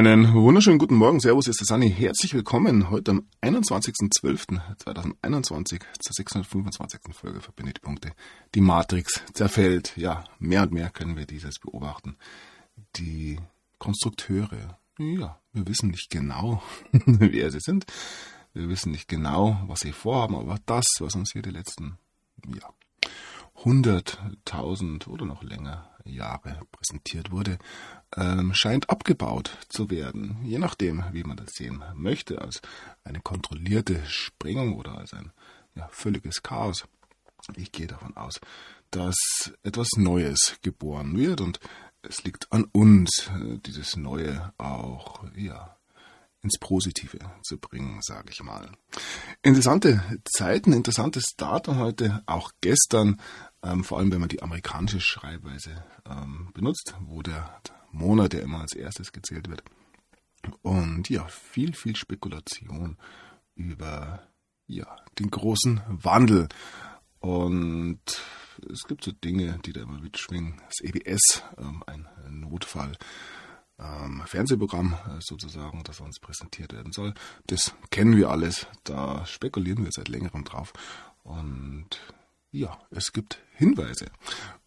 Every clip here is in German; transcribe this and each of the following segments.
Einen wunderschönen guten Morgen. Servus, ist der Sani. Herzlich willkommen heute am 21.12.2021 zur 625. Folge Verbindet die Punkte. Die Matrix zerfällt. Ja, mehr und mehr können wir dieses beobachten. Die Konstrukteure, ja, wir wissen nicht genau, wer sie sind. Wir wissen nicht genau, was sie vorhaben, aber das, was uns hier die letzten, ja, 100.000 oder noch länger Jahre präsentiert wurde, ähm, scheint abgebaut zu werden, je nachdem, wie man das sehen möchte, als eine kontrollierte Sprengung oder als ein ja, völliges Chaos. Ich gehe davon aus, dass etwas Neues geboren wird und es liegt an uns, dieses Neue auch ja, ins Positive zu bringen, sage ich mal. Interessante Zeiten, interessantes Datum heute, auch gestern, ähm, vor allem wenn man die amerikanische Schreibweise ähm, benutzt, wo der Monat ja immer als erstes gezählt wird. Und ja, viel, viel Spekulation über ja, den großen Wandel. Und es gibt so Dinge, die da immer mitschwingen. Das EBS, ähm, ein Notfall. Ähm, Fernsehprogramm äh, sozusagen, das uns präsentiert werden soll. Das kennen wir alles, da spekulieren wir seit längerem drauf. Und ja, es gibt Hinweise.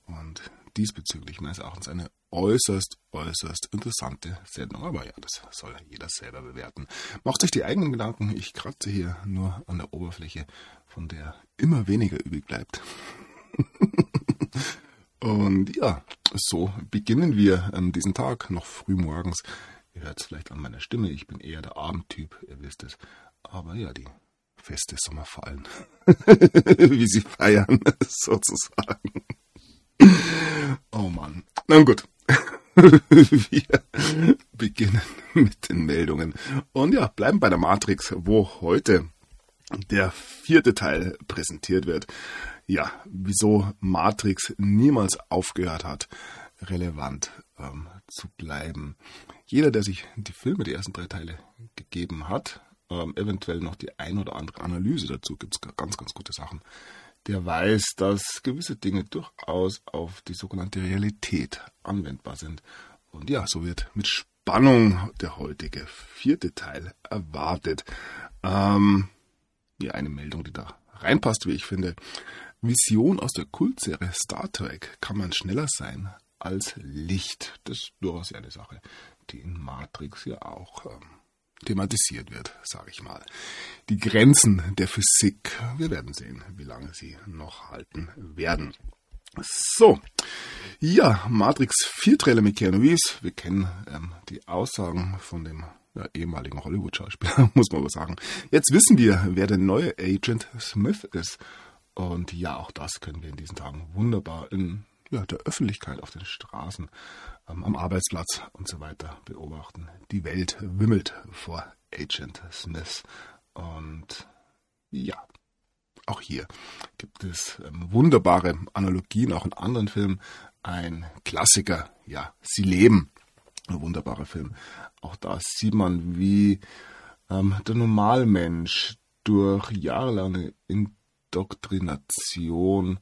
Und diesbezüglich meines Erachtens eine äußerst, äußerst interessante Sendung. Aber ja, das soll jeder selber bewerten. Macht sich die eigenen Gedanken. Ich kratze hier nur an der Oberfläche, von der immer weniger übrig bleibt. Und ja, so beginnen wir an diesem Tag, noch früh morgens. Ihr hört es vielleicht an meiner Stimme, ich bin eher der Abendtyp, ihr wisst es. Aber ja, die Feste Sommer fallen. Wie sie feiern, sozusagen. Oh Mann. Na gut. Wir beginnen mit den Meldungen. Und ja, bleiben bei der Matrix, wo heute der vierte Teil präsentiert wird. Ja, wieso Matrix niemals aufgehört hat, relevant ähm, zu bleiben. Jeder, der sich die Filme, die ersten drei Teile gegeben hat, ähm, eventuell noch die ein oder andere Analyse dazu, gibt es ganz, ganz gute Sachen der weiß, dass gewisse Dinge durchaus auf die sogenannte Realität anwendbar sind. Und ja, so wird mit Spannung der heutige vierte Teil erwartet. Ähm, ja, eine Meldung, die da reinpasst, wie ich finde. Vision aus der Kultserie Star Trek kann man schneller sein als Licht. Das ist durchaus eine Sache, die in Matrix ja auch ähm, thematisiert wird, sage ich mal. Die Grenzen der Physik. Wir werden sehen, wie lange sie noch halten werden. So, ja, Matrix 4 Trailer mit Keanu Reeves. Wir kennen ähm, die Aussagen von dem ja, ehemaligen Hollywood-Schauspieler, muss man aber sagen. Jetzt wissen wir, wer der neue Agent Smith ist. Und ja, auch das können wir in diesen Tagen wunderbar in ja, der Öffentlichkeit auf den Straßen am Arbeitsplatz und so weiter beobachten. Die Welt wimmelt vor Agent Smith. Und ja, auch hier gibt es ähm, wunderbare Analogien, auch in anderen Filmen. Ein Klassiker, ja, Sie leben. Ein wunderbarer Film. Auch da sieht man, wie ähm, der Normalmensch durch jahrelange Indoktrination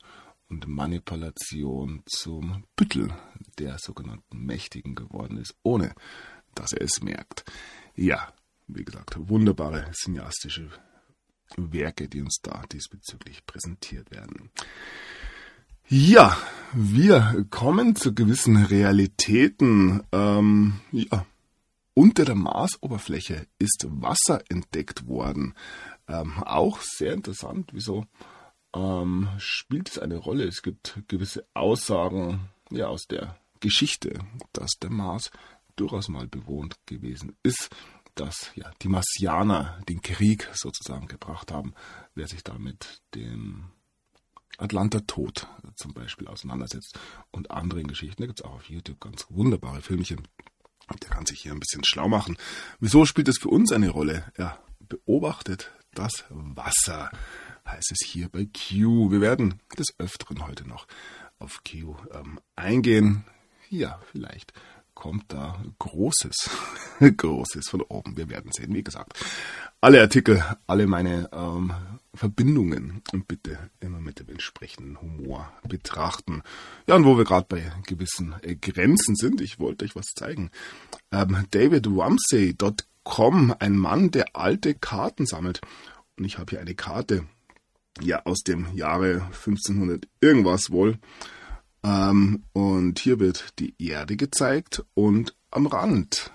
und Manipulation zum Büttel der sogenannten Mächtigen geworden ist, ohne dass er es merkt. Ja, wie gesagt, wunderbare cineastische Werke, die uns da diesbezüglich präsentiert werden. Ja, wir kommen zu gewissen Realitäten. Ähm, ja, unter der Marsoberfläche ist Wasser entdeckt worden. Ähm, auch sehr interessant, wieso ähm, spielt es eine Rolle. Es gibt gewisse Aussagen ja, aus der Geschichte, dass der Mars durchaus mal bewohnt gewesen ist, dass ja, die Marsianer den Krieg sozusagen gebracht haben. Wer sich da mit dem Atlanta Tod zum Beispiel auseinandersetzt und anderen Geschichten, da gibt es auch auf YouTube ganz wunderbare Filmchen. Der kann sich hier ein bisschen schlau machen. Wieso spielt es für uns eine Rolle? Ja, beobachtet das Wasser heißt es hier bei Q. Wir werden des Öfteren heute noch auf Q ähm, eingehen. Ja, vielleicht kommt da Großes, Großes von oben. Wir werden sehen. Wie gesagt, alle Artikel, alle meine ähm, Verbindungen und bitte immer mit dem entsprechenden Humor betrachten. Ja, und wo wir gerade bei gewissen äh, Grenzen sind, ich wollte euch was zeigen. Ähm, DavidRamsey.com, ein Mann, der alte Karten sammelt. Und ich habe hier eine Karte, ja, aus dem Jahre 1500 irgendwas wohl. Ähm, und hier wird die Erde gezeigt und am Rand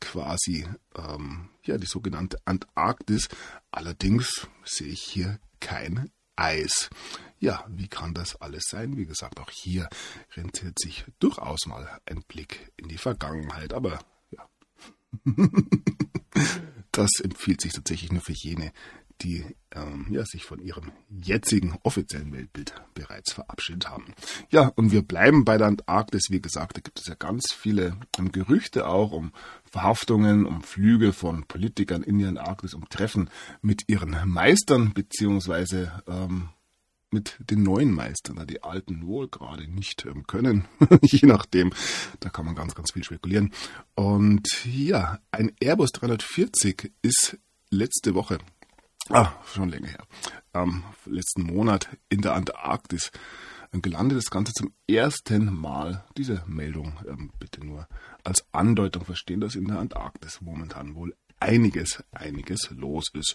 quasi ähm, ja die sogenannte Antarktis. Allerdings sehe ich hier kein Eis. Ja, wie kann das alles sein? Wie gesagt, auch hier rentiert sich durchaus mal ein Blick in die Vergangenheit, aber ja. das empfiehlt sich tatsächlich nur für jene, die ähm, ja, sich von ihrem jetzigen offiziellen Weltbild bereits verabschiedet haben. Ja, und wir bleiben bei der Antarktis. Wie gesagt, da gibt es ja ganz viele ähm, Gerüchte auch um Verhaftungen, um Flüge von Politikern in die Antarktis, um Treffen mit ihren Meistern, beziehungsweise ähm, mit den neuen Meistern, da die alten wohl gerade nicht ähm, können, je nachdem, da kann man ganz, ganz viel spekulieren. Und ja, ein Airbus 340 ist letzte Woche ah, schon länger her, am letzten Monat in der Antarktis gelandet. Das Ganze zum ersten Mal. Diese Meldung ähm, bitte nur als Andeutung verstehen, dass in der Antarktis momentan wohl einiges, einiges los ist.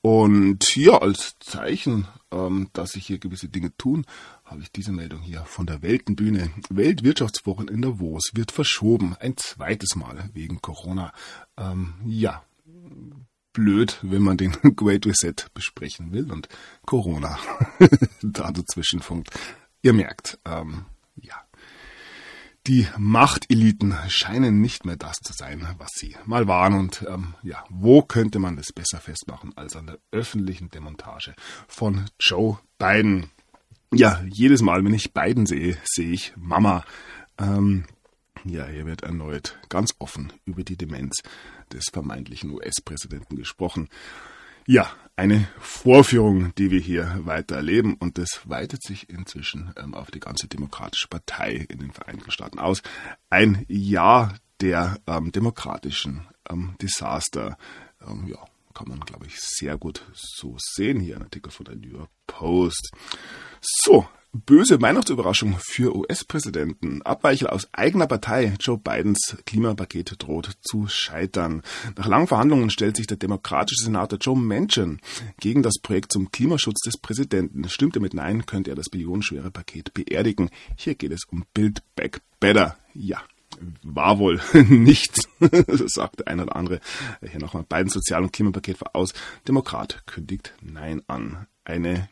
Und ja, als Zeichen, ähm, dass sich hier gewisse Dinge tun, habe ich diese Meldung hier von der Weltenbühne. Weltwirtschaftswochen in Davos wird verschoben, ein zweites Mal wegen Corona. Ähm, ja, blöd, wenn man den Great Reset besprechen will und Corona da dazwischen funkt. Ihr merkt, ähm, ja, die Machteliten scheinen nicht mehr das zu sein, was sie mal waren. Und ähm, ja, wo könnte man das besser festmachen als an der öffentlichen Demontage von Joe Biden? Ja, jedes Mal, wenn ich Biden sehe, sehe ich Mama. Ähm, ja, hier wird erneut ganz offen über die Demenz des vermeintlichen US-Präsidenten gesprochen. Ja, eine Vorführung, die wir hier weiter erleben und das weitet sich inzwischen ähm, auf die ganze Demokratische Partei in den Vereinigten Staaten aus. Ein Jahr der ähm, demokratischen ähm, Desaster. Ähm, ja, kann man, glaube ich, sehr gut so sehen. Hier ein Artikel von der New York Post. So, Böse Weihnachtsüberraschung für US-Präsidenten. Abweichel aus eigener Partei. Joe Bidens Klimapaket droht zu scheitern. Nach langen Verhandlungen stellt sich der demokratische Senator Joe Manchin gegen das Projekt zum Klimaschutz des Präsidenten. Stimmt er mit Nein, könnte er das billionenschwere Paket beerdigen. Hier geht es um Build Back Better. Ja, war wohl nichts, sagte ein oder andere. Hier nochmal Bidens Sozial- und Klimapaket voraus. Demokrat kündigt Nein an. Eine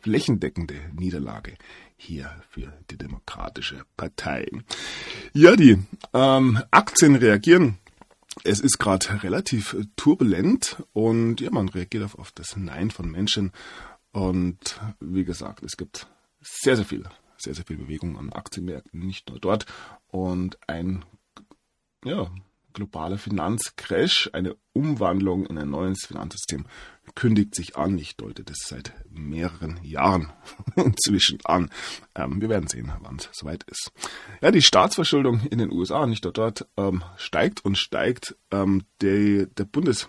flächendeckende Niederlage hier für die Demokratische Partei. Ja, die ähm, Aktien reagieren. Es ist gerade relativ turbulent und ja, man reagiert auf, auf das Nein von Menschen. Und wie gesagt, es gibt sehr, sehr viel, sehr, sehr viel Bewegung an Aktienmärkten, nicht nur dort. Und ein ja, globaler Finanzcrash, eine Umwandlung in ein neues Finanzsystem kündigt sich an. Ich deute das seit mehreren Jahren inzwischen an. Ähm, wir werden sehen, wann es soweit ist. Ja, die Staatsverschuldung in den USA, nicht dort, dort ähm, steigt und steigt. Ähm, die, der Bundes,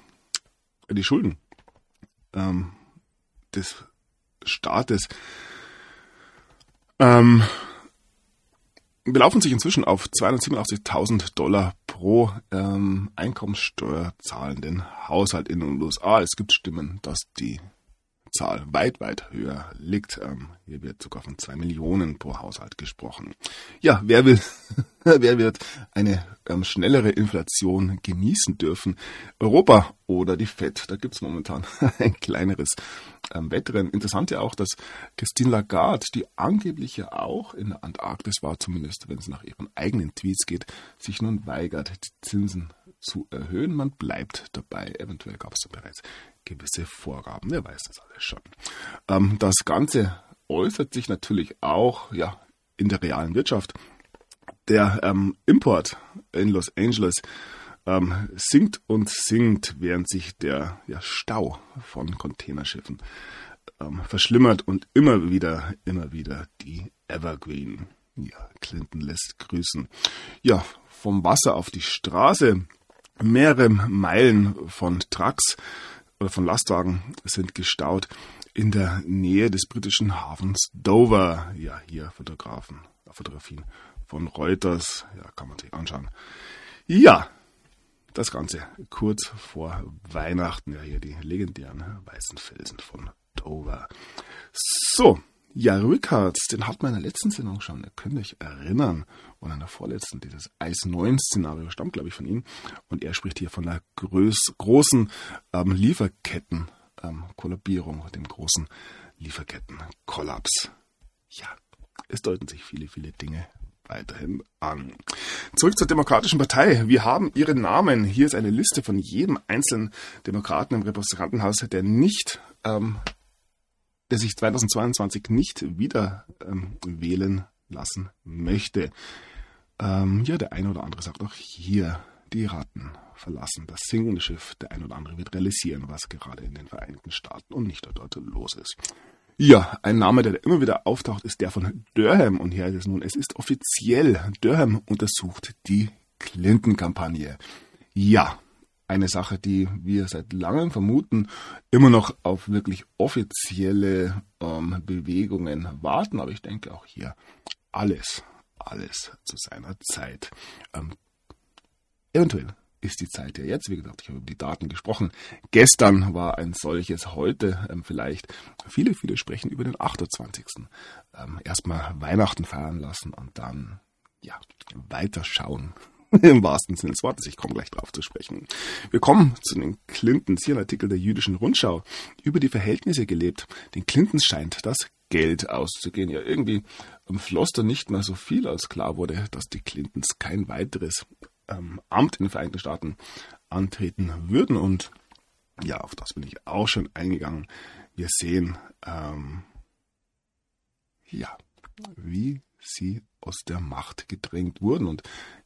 die Schulden ähm, des Staates ähm, belaufen sich inzwischen auf 287.000 Dollar pro ähm, Einkommenssteuer zahlenden Haushalt in den USA. Es gibt Stimmen, dass die Zahl weit, weit höher liegt. Ähm, hier wird sogar von zwei Millionen pro Haushalt gesprochen. Ja, wer will, wer wird eine ähm, schnellere Inflation genießen dürfen? Europa oder die FED? Da gibt's momentan ein kleineres ähm, Wettrennen. Interessant ja auch, dass Christine Lagarde, die angeblich ja auch in der Antarktis war, zumindest wenn es nach ihren eigenen Tweets geht, sich nun weigert, die Zinsen zu erhöhen. Man bleibt dabei. Eventuell gab es da bereits gewisse Vorgaben. Wer weiß das alles schon. Ähm, das Ganze äußert sich natürlich auch ja, in der realen Wirtschaft. Der ähm, Import in Los Angeles ähm, sinkt und sinkt, während sich der ja, Stau von Containerschiffen ähm, verschlimmert und immer wieder, immer wieder die Evergreen. Ja, Clinton lässt grüßen. Ja, vom Wasser auf die Straße, mehrere Meilen von Trucks oder von Lastwagen sind gestaut in der Nähe des britischen Hafens Dover. Ja, hier Fotografen, Fotografien von Reuters. Ja, kann man sich anschauen. Ja, das Ganze kurz vor Weihnachten. Ja, hier die legendären weißen Felsen von Dover. So, ja, Rickards, den hat man in der letzten Sendung schon, ihr könnt euch erinnern, und in der vorletzten, dieses Eis 9 Szenario stammt, glaube ich, von ihm. Und er spricht hier von der groß, großen ähm, Lieferketten ähm, dem großen Lieferkettenkollaps. Ja, es deuten sich viele, viele Dinge weiterhin an. Zurück zur Demokratischen Partei. Wir haben ihren Namen. Hier ist eine Liste von jedem einzelnen Demokraten im Repräsentantenhaus, der nicht, ähm, der sich 2022 nicht wieder ähm, wählen lassen möchte. Ähm, ja, der eine oder andere sagt auch hier die Ratten verlassen das sinkende Schiff. Der ein oder andere wird realisieren, was gerade in den Vereinigten Staaten und nicht dort los ist. Ja, ein Name, der immer wieder auftaucht, ist der von Durham. Und hier ist es nun, es ist offiziell. Durham untersucht die Clinton-Kampagne. Ja, eine Sache, die wir seit langem vermuten, immer noch auf wirklich offizielle ähm, Bewegungen warten. Aber ich denke auch hier alles, alles zu seiner Zeit. Ähm, eventuell ist die Zeit ja jetzt. Wie gesagt, ich habe über die Daten gesprochen. Gestern war ein solches, heute ähm, vielleicht. Viele, viele sprechen über den 28. Ähm, erstmal Weihnachten feiern lassen und dann, ja, weiterschauen. Im wahrsten Sinne des Wortes. Ich komme gleich drauf zu sprechen. Wir kommen zu den Clintons. Hier ein Artikel der jüdischen Rundschau über die Verhältnisse gelebt. Den Clintons scheint das Geld auszugehen. Ja, irgendwie floss da nicht mehr so viel, als klar wurde, dass die Clintons kein weiteres ähm, Amt in den Vereinigten Staaten antreten würden. Und ja, auf das bin ich auch schon eingegangen. Wir sehen, ähm, ja, wie sie aus der Macht gedrängt wurden. Und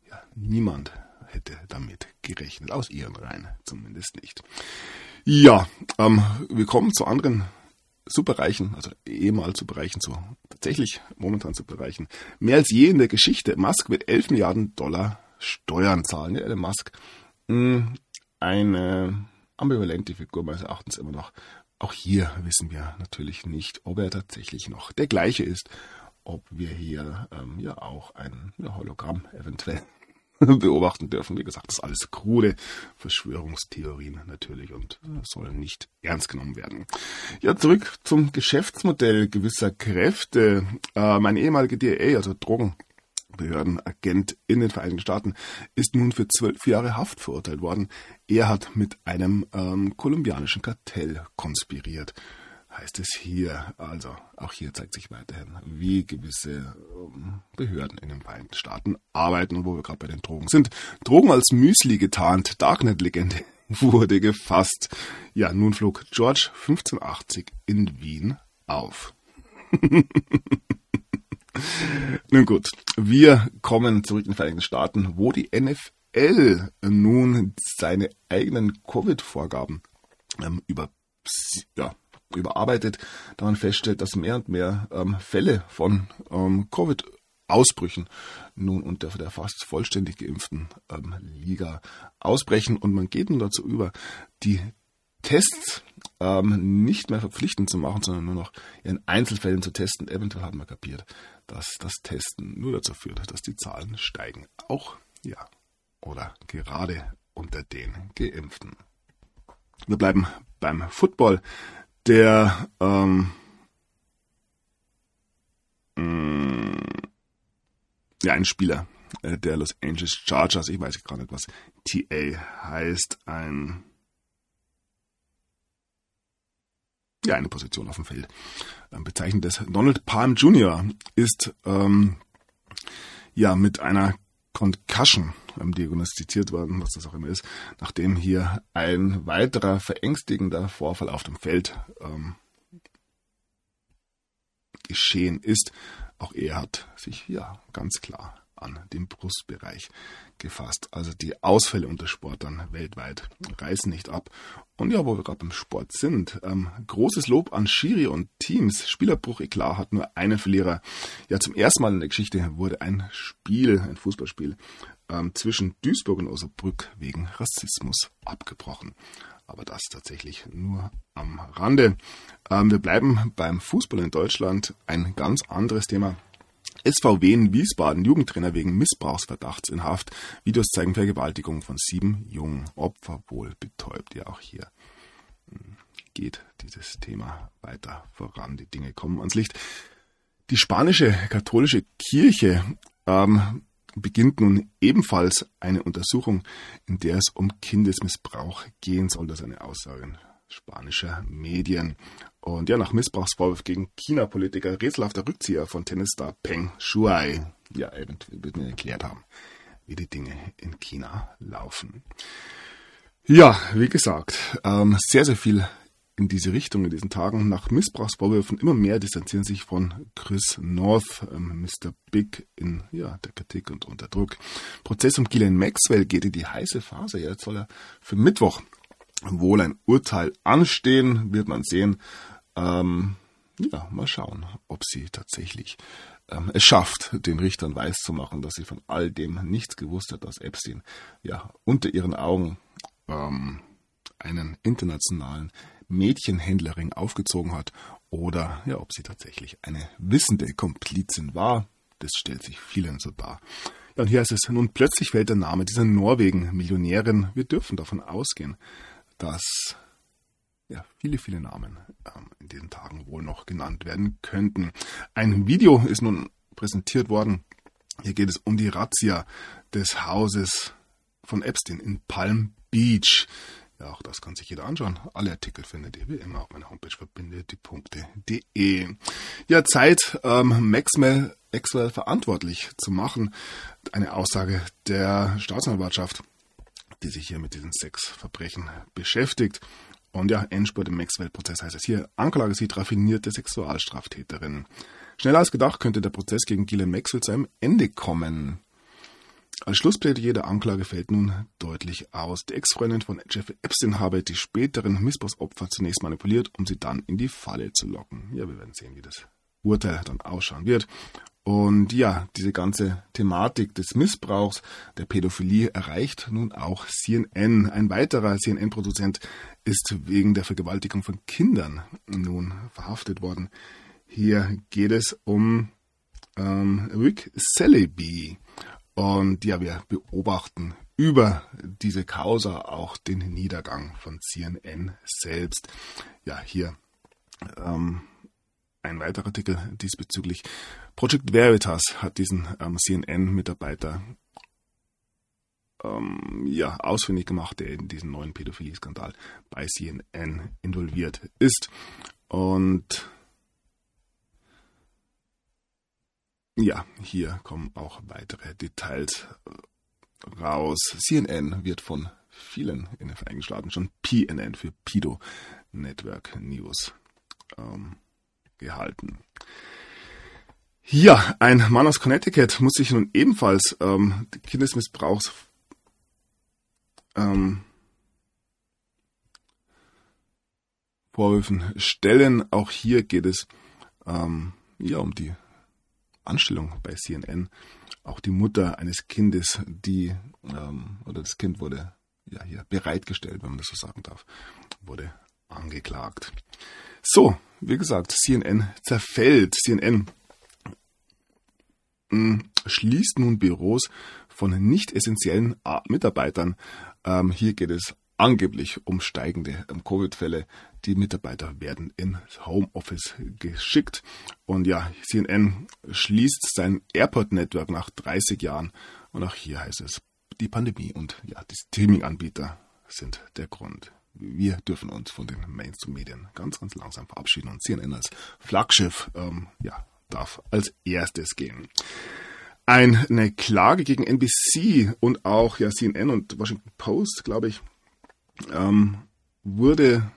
ja, niemand hätte damit gerechnet, aus ihren Reihen zumindest nicht. Ja, ähm, wir kommen zu anderen Superreichen, also ehemals Superreichen, zu tatsächlich momentan Superreichen. Mehr als je in der Geschichte. Musk wird 11 Milliarden Dollar Steuern zahlen. Ja, Elon Musk, hm, eine ambivalente Figur meines Erachtens immer noch. Auch hier wissen wir natürlich nicht, ob er tatsächlich noch der gleiche ist, ob wir hier ähm, ja auch ein ja, Hologramm eventuell beobachten dürfen. Wie gesagt, das ist alles krude Verschwörungstheorien natürlich und sollen nicht ernst genommen werden. Ja, zurück zum Geschäftsmodell gewisser Kräfte. Äh, mein ehemaliger DA, also Drogen Behördenagent in den Vereinigten Staaten, ist nun für zwölf Jahre Haft verurteilt worden. Er hat mit einem ähm, kolumbianischen Kartell konspiriert. Heißt es hier, also auch hier zeigt sich weiterhin, wie gewisse ähm, Behörden in den Vereinigten Staaten arbeiten und wo wir gerade bei den Drogen sind. Drogen als Müsli getarnt, Darknet-Legende wurde gefasst. Ja, nun flog George 1580 in Wien auf. Nun gut, wir kommen zurück in die Vereinigten Staaten, wo die NFL nun seine eigenen Covid-Vorgaben ähm, über, ja, überarbeitet, da man feststellt, dass mehr und mehr ähm, Fälle von ähm, Covid Ausbrüchen nun unter der fast vollständig geimpften ähm, Liga ausbrechen und man geht nun dazu über, die Tests ähm, nicht mehr verpflichtend zu machen, sondern nur noch in Einzelfällen zu testen. Eventuell haben wir kapiert, dass das Testen nur dazu führt, dass die Zahlen steigen. Auch, ja, oder gerade unter den Geimpften. Wir bleiben beim Football. Der, ähm, mh, mm, ja, ein Spieler äh, der Los Angeles Chargers, ich weiß gar nicht, was TA heißt, ein ja, eine Position auf dem Feld ähm, bezeichnet ist. Donald Palm Jr. ist ähm, ja mit einer Concussion ähm, diagnostiziert worden, was das auch immer ist, nachdem hier ein weiterer verängstigender Vorfall auf dem Feld ähm, geschehen ist. Auch er hat sich ja ganz klar an dem Brustbereich gefasst. Also die Ausfälle unter Sportlern weltweit reißen nicht ab. Und ja, wo wir gerade beim Sport sind, ähm, großes Lob an Schiri und Teams. Spielerbruch Eklar hat nur einen Verlierer. Ja, zum ersten Mal in der Geschichte wurde ein Spiel, ein Fußballspiel ähm, zwischen Duisburg und Osnabrück wegen Rassismus abgebrochen. aber das tatsächlich nur am Rande. Ähm, wir bleiben beim Fußball in Deutschland. Ein ganz anderes Thema. SVW in Wiesbaden, Jugendtrainer wegen Missbrauchsverdachts in Haft. Videos zeigen Vergewaltigung von sieben jungen Opfer wohl betäubt. Ja, auch hier hm, geht dieses Thema weiter voran. Die Dinge kommen ans Licht. Die spanische katholische Kirche ähm, beginnt nun ebenfalls eine Untersuchung, in der es um Kindesmissbrauch gehen soll. Das ist eine Aussage spanischer Medien. Und ja, nach Missbrauchsvorwurf gegen China-Politiker rätselhafter Rückzieher von Tennisstar Peng Shuai. Ja, eventuell wird mir erklärt haben, wie die Dinge in China laufen. Ja, wie gesagt, ähm, sehr, sehr viel in diese Richtung in diesen Tagen. Nach Missbrauchsvorwürfen immer mehr distanzieren sich von Chris North, ähm, Mr. Big, in ja, der Kritik und unter Druck. Prozess um Gillian Maxwell geht in die heiße Phase. Jetzt soll er für Mittwoch wohl ein Urteil anstehen, wird man sehen. Ähm, ja, mal schauen, ob sie tatsächlich ähm, es schafft, den Richtern weiszumachen, dass sie von all dem nichts gewusst hat, dass Epstein ja unter ihren Augen ähm, einen internationalen Mädchenhändlerring aufgezogen hat oder ja, ob sie tatsächlich eine wissende Komplizin war. Das stellt sich vielen so dar. Ja, und hier heißt es, nun plötzlich fällt der Name dieser Norwegen-Millionärin. Wir dürfen davon ausgehen, dass ja, viele, viele Namen ähm, in diesen Tagen wohl noch genannt werden könnten. Ein Video ist nun präsentiert worden. Hier geht es um die Razzia des Hauses von Epstein in Palm Beach. Ja, auch das kann sich jeder anschauen. Alle Artikel findet ihr wie immer auf meiner Homepage verbindet-die-punkte.de. Ja, Zeit, ähm, Maxwell, Maxwell verantwortlich zu machen. Eine Aussage der Staatsanwaltschaft, die sich hier mit diesen sechs Verbrechen beschäftigt. Und ja, Endspurt im Maxwell-Prozess heißt es hier. Anklage sieht raffinierte Sexualstraftäterin. Schneller als gedacht könnte der Prozess gegen Gillian Maxwell zu einem Ende kommen. Als Schlussplädoyer der Anklage fällt nun deutlich aus. Die Ex-Freundin von Jeffrey Epstein habe die späteren Missbrauchsopfer zunächst manipuliert, um sie dann in die Falle zu locken. Ja, wir werden sehen, wie das Urteil dann ausschauen wird. Und ja, diese ganze Thematik des Missbrauchs, der Pädophilie erreicht nun auch CNN. Ein weiterer CNN-Produzent ist wegen der Vergewaltigung von Kindern nun verhaftet worden. Hier geht es um ähm, Rick Celebi. Und ja, wir beobachten über diese Causa auch den Niedergang von CNN selbst. Ja, hier ähm, ein weiterer Artikel diesbezüglich. Project Veritas hat diesen ähm, CNN-Mitarbeiter ähm, ja, ausfindig gemacht, der in diesen neuen Pädophilie-Skandal bei CNN involviert ist. Und Ja, hier kommen auch weitere Details äh, raus. CNN wird von vielen in den Vereinigten Staaten schon PNN für Pido Network News ähm, gehalten. Ja, ein Mann aus Connecticut muss sich nun ebenfalls ähm, Kindesmissbrauchs ähm, Vorwürfen stellen. Auch hier geht es ähm, ja um die Anstellung bei CNN auch die Mutter eines Kindes, die, ähm, oder das Kind wurde ja hier bereitgestellt, wenn man das so sagen darf, wurde angeklagt. So, wie gesagt, CNN zerfällt. CNN mh, hm, schließt nun Büros von nicht essentiellen Mitarbeitern. Ähm, hier geht es angeblich um steigende ähm, Covid-Fälle. Die Mitarbeiter werden ins Homeoffice geschickt. Und ja, CNN schließt sein Airport-Network nach 30 Jahren. Und auch hier heißt es, die Pandemie und ja, die Streaming-Anbieter sind der Grund. Wir dürfen uns von den Mainstream-Medien ganz, ganz langsam verabschieden und CNN als Flaggschiff ähm, ja, darf als erstes gehen. Eine Klage gegen NBC und auch ja, CNN und Washington Post, glaube ich, ähm, wurde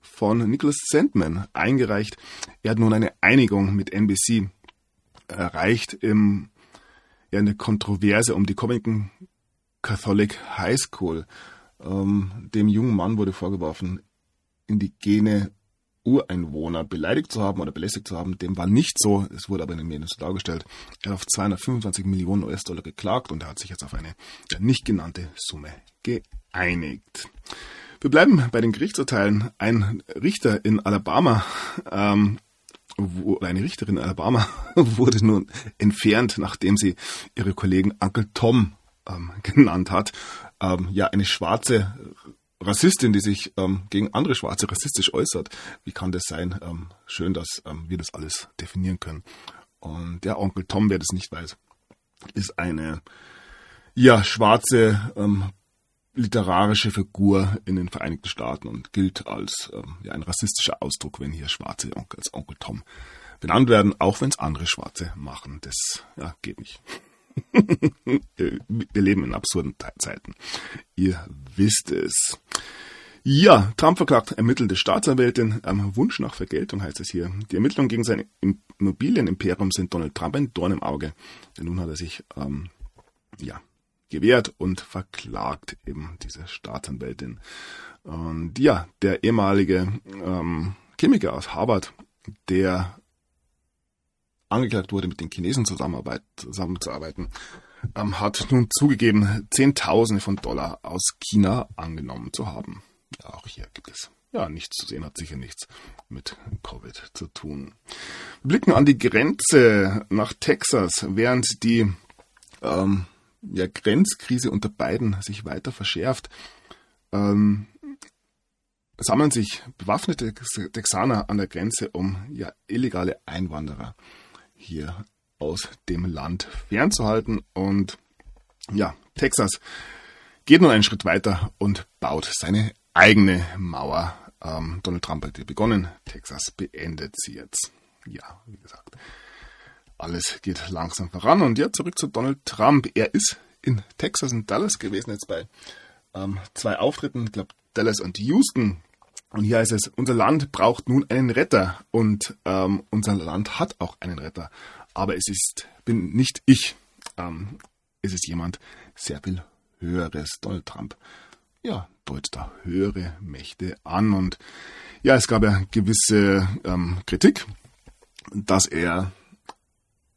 von Nicholas Sandman eingereicht. Er hat nun eine Einigung mit NBC erreicht im, ja, eine Kontroverse um die Covington Catholic High School. Ähm, dem jungen Mann wurde vorgeworfen, indigene Ureinwohner beleidigt zu haben oder belästigt zu haben. Dem war nicht so. Es wurde aber in den Medien so dargestellt. Er hat auf 225 Millionen US-Dollar geklagt und er hat sich jetzt auf eine nicht genannte Summe geeinigt. Wir bleiben bei den Gerichtsurteilen. Ein Richter in Alabama, ähm, wo, eine Richterin in Alabama wurde nun entfernt, nachdem sie ihre Kollegen Uncle Tom ähm, genannt hat. Ähm, ja, eine schwarze Rassistin, die sich ähm, gegen andere Schwarze rassistisch äußert. Wie kann das sein? Ähm, schön, dass ähm, wir das alles definieren können. Und der Onkel Tom, wer das nicht weiß, ist eine ja schwarze ähm, literarische Figur in den Vereinigten Staaten und gilt als ähm, ja, ein rassistischer Ausdruck, wenn hier Schwarze Onkel, als Onkel Tom benannt werden, auch wenn es andere Schwarze machen. Das ja, geht nicht. Wir leben in absurden Zeiten. Ihr wisst es. Ja, Trump verklagt ermittelte Staatsanwältin am Wunsch nach Vergeltung, heißt es hier. Die Ermittlungen gegen sein Immobilienimperium sind Donald Trump ein Dorn im Auge. Denn nun hat er sich ähm, ja, gewehrt und verklagt eben diese Staatsanwältin. Und ja, der ehemalige ähm, Chemiker aus Harvard, der angeklagt wurde, mit den Chinesen zusammenzuarbeiten, ähm, hat nun zugegeben, Zehntausende von Dollar aus China angenommen zu haben. Ja, auch hier gibt es ja nichts zu sehen, hat sicher nichts mit Covid zu tun. Wir blicken an die Grenze nach Texas, während die ähm, ja, Grenzkrise unter beiden sich weiter verschärft. Ähm, sammeln sich bewaffnete Texaner an der Grenze, um ja illegale Einwanderer hier aus dem Land fernzuhalten. Und ja, Texas geht nun einen Schritt weiter und baut seine eigene Mauer. Ähm, Donald Trump hat ja begonnen, Texas beendet sie jetzt. Ja, wie gesagt, alles geht langsam voran. Und ja, zurück zu Donald Trump. Er ist in Texas und Dallas gewesen, jetzt bei ähm, zwei Auftritten, ich glaube Dallas und Houston. Und hier heißt es, unser Land braucht nun einen Retter und ähm, unser Land hat auch einen Retter. Aber es ist, bin nicht ich. Ähm, es ist jemand sehr viel Höheres, Donald Trump. Ja, deutet da höhere Mächte an. Und ja, es gab ja gewisse ähm, Kritik, dass er,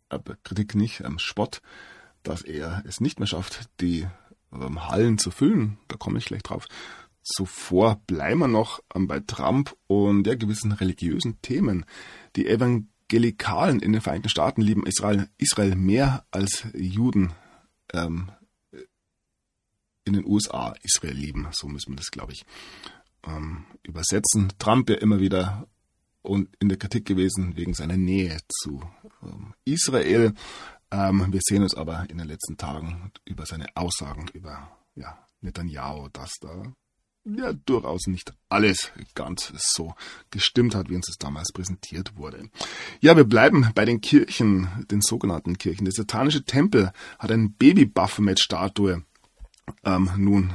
äh, Kritik nicht, ähm, Spott, dass er es nicht mehr schafft, die ähm, Hallen zu füllen. Da komme ich gleich drauf. Zuvor bleiben wir noch bei Trump und ja, gewissen religiösen Themen. Die Evangelikalen in den Vereinigten Staaten lieben Israel, Israel mehr als Juden ähm, in den USA Israel lieben. So müssen wir das, glaube ich, ähm, übersetzen. Trump ja immer wieder und in der Kritik gewesen wegen seiner Nähe zu ähm, Israel. Ähm, wir sehen uns aber in den letzten Tagen über seine Aussagen über ja, Netanyahu, dass da ja durchaus nicht alles ganz so gestimmt hat, wie uns das damals präsentiert wurde. Ja, wir bleiben bei den Kirchen, den sogenannten Kirchen. Der satanische Tempel hat eine Baby-Baphomet-Statue ähm, nun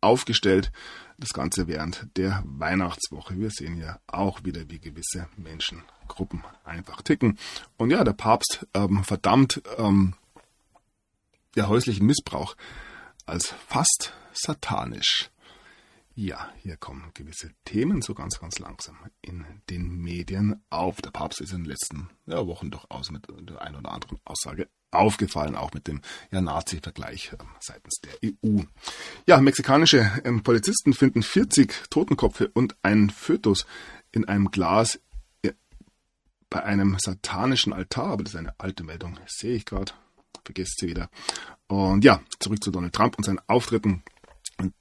aufgestellt. Das Ganze während der Weihnachtswoche. Wir sehen ja auch wieder, wie gewisse Menschengruppen einfach ticken. Und ja, der Papst ähm, verdammt ähm, der häuslichen Missbrauch als fast satanisch. Ja, hier kommen gewisse Themen so ganz, ganz langsam in den Medien auf. Der Papst ist in den letzten ja, Wochen durchaus mit der einen oder anderen Aussage aufgefallen, auch mit dem ja, Nazi-Vergleich äh, seitens der EU. Ja, mexikanische ähm, Polizisten finden 40 Totenköpfe und einen Fötus in einem Glas äh, bei einem satanischen Altar. Aber das ist eine alte Meldung, sehe ich gerade. Vergesst sie wieder. Und ja, zurück zu Donald Trump und seinen Auftritten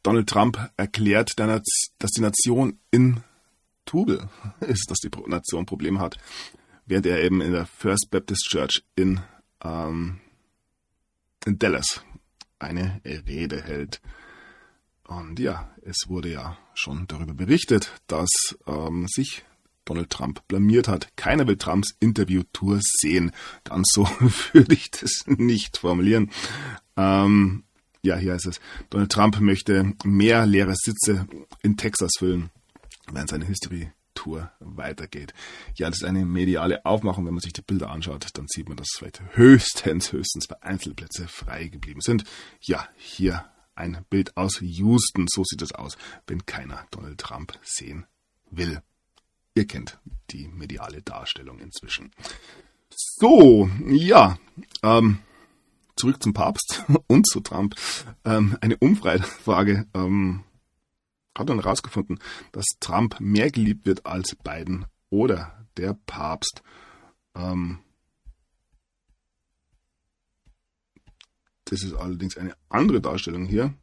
Donald Trump erklärt, dass die Nation in Tubel ist, dass die Nation Probleme hat, während er eben in der First Baptist Church in, ähm, in Dallas eine Rede hält. Und ja, es wurde ja schon darüber berichtet, dass ähm, sich Donald Trump blamiert hat. Keiner will Trumps Interviewtour sehen. Ganz so würde ich das nicht formulieren. Ähm, ja, hier heißt es, Donald Trump möchte mehr leere Sitze in Texas füllen, während seine History-Tour weitergeht. Ja, das ist eine mediale Aufmachung. Wenn man sich die Bilder anschaut, dann sieht man, dass vielleicht höchstens, höchstens bei Einzelplätze frei geblieben sind. Ja, hier ein Bild aus Houston. So sieht es aus, wenn keiner Donald Trump sehen will. Ihr kennt die mediale Darstellung inzwischen. So, ja, ähm, zurück zum Papst und zu Trump. Ähm, eine Umfrage ähm, hat dann herausgefunden, dass Trump mehr geliebt wird als Biden oder der Papst. Ähm, das ist allerdings eine andere Darstellung hier.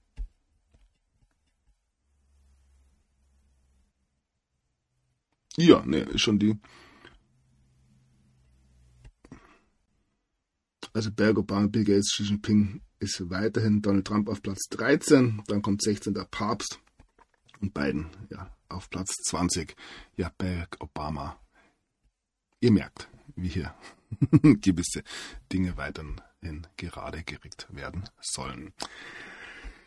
Ja, ne, ist schon die. Also Obama, Bill Gates, Xi Jinping ist weiterhin Donald Trump auf Platz 13, dann kommt 16 der Papst und Biden ja, auf Platz 20. Ja, Barack Obama. Ihr merkt, wie hier gewisse Dinge weiterhin gerade geregt werden sollen.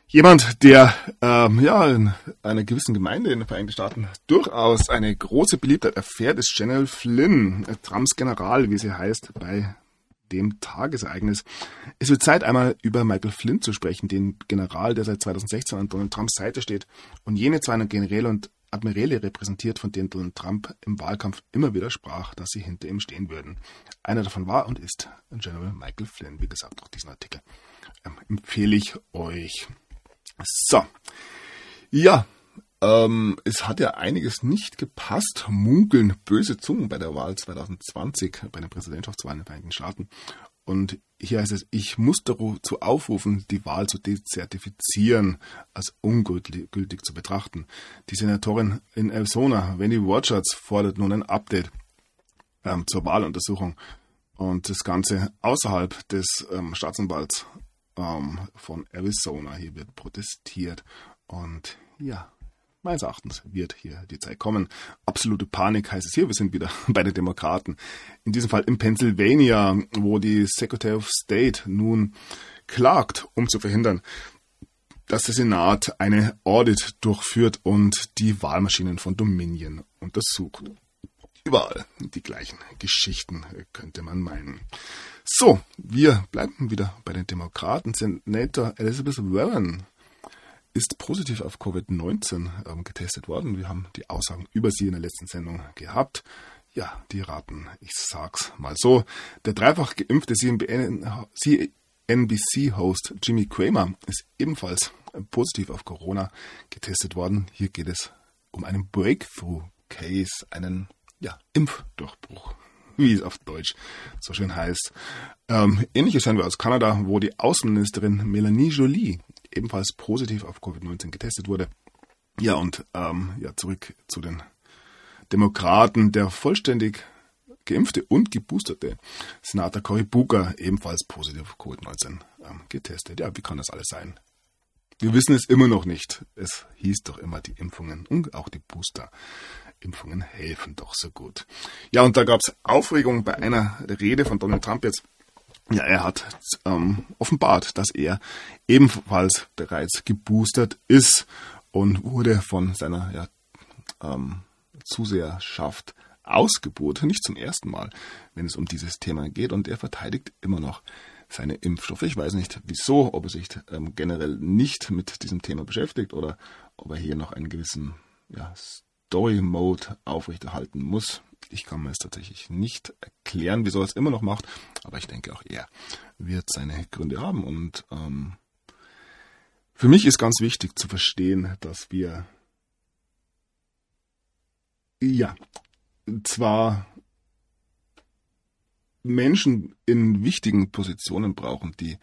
Jemand, der ähm, ja in einer gewissen Gemeinde in den Vereinigten Staaten durchaus eine große Beliebtheit erfährt, ist General Flynn, Trumps General, wie sie heißt, bei dem Tagesereignis. Es wird Zeit, einmal über Michael Flynn zu sprechen, den General, der seit 2016 an Donald Trumps Seite steht und jene zwei Generäle und Admiräle repräsentiert, von denen Donald Trump im Wahlkampf immer wieder sprach, dass sie hinter ihm stehen würden. Einer davon war und ist General Michael Flynn. Wie gesagt, auch diesen Artikel ähm, empfehle ich euch. So. Ja, ähm, es hat ja einiges nicht gepasst. Munkeln böse Zungen bei der Wahl 2020, bei den Präsidentschaftswahlen in den Vereinigten Staaten. Und hier heißt es, ich muss dazu aufrufen, die Wahl zu dezertifizieren, als ungültig zu betrachten. Die Senatorin in Arizona, Wendy Rogers, fordert nun ein Update ähm, zur Wahluntersuchung und das Ganze außerhalb des ähm, Staatsanwalts ähm, von Arizona. Hier wird protestiert und ja, Meines Erachtens wird hier die Zeit kommen. Absolute Panik heißt es hier. Wir sind wieder bei den Demokraten. In diesem Fall in Pennsylvania, wo die Secretary of State nun klagt, um zu verhindern, dass der Senat eine Audit durchführt und die Wahlmaschinen von Dominion untersucht. Überall die gleichen Geschichten, könnte man meinen. So, wir bleiben wieder bei den Demokraten. Senator Elizabeth Warren ist positiv auf Covid-19 ähm, getestet worden. Wir haben die Aussagen über sie in der letzten Sendung gehabt. Ja, die raten, ich sag's mal so. Der dreifach geimpfte CNBC-Host Jimmy Kramer ist ebenfalls positiv auf Corona getestet worden. Hier geht es um einen Breakthrough-Case, einen ja, Impfdurchbruch wie es auf Deutsch so schön heißt. Ähm, Ähnliches hören wir aus Kanada, wo die Außenministerin Melanie Jolie ebenfalls positiv auf Covid-19 getestet wurde. Ja, und ähm, ja, zurück zu den Demokraten. Der vollständig geimpfte und geboosterte Senator Cory Booker ebenfalls positiv auf Covid-19 ähm, getestet. Ja, wie kann das alles sein? Wir wissen es immer noch nicht. Es hieß doch immer, die Impfungen und auch die Booster-Impfungen helfen doch so gut. Ja, und da gab es Aufregung bei einer Rede von Donald Trump jetzt ja, er hat ähm, offenbart, dass er ebenfalls bereits geboostert ist und wurde von seiner ja, ähm, Zuseherschaft ausgebucht, nicht zum ersten Mal, wenn es um dieses Thema geht. Und er verteidigt immer noch seine Impfstoffe. Ich weiß nicht wieso, ob er sich ähm, generell nicht mit diesem Thema beschäftigt oder ob er hier noch einen gewissen ja, Story-Mode aufrechterhalten muss. Ich kann mir es tatsächlich nicht erklären, wieso er es immer noch macht, aber ich denke auch er wird seine Gründe haben. Und ähm, für mich ist ganz wichtig zu verstehen, dass wir ja zwar Menschen in wichtigen Positionen brauchen, die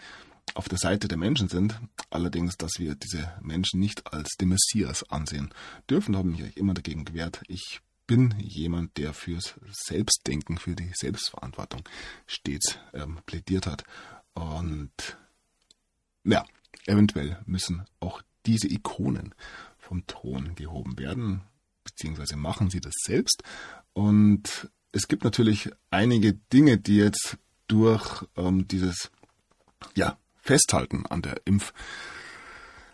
auf der Seite der Menschen sind, allerdings, dass wir diese Menschen nicht als den Messias ansehen dürfen, haben mich immer dagegen gewehrt. Ich bin jemand, der fürs Selbstdenken, für die Selbstverantwortung stets ähm, plädiert hat. Und ja, eventuell müssen auch diese Ikonen vom Thron gehoben werden, beziehungsweise machen sie das selbst. Und es gibt natürlich einige Dinge, die jetzt durch ähm, dieses ja, Festhalten an der Impf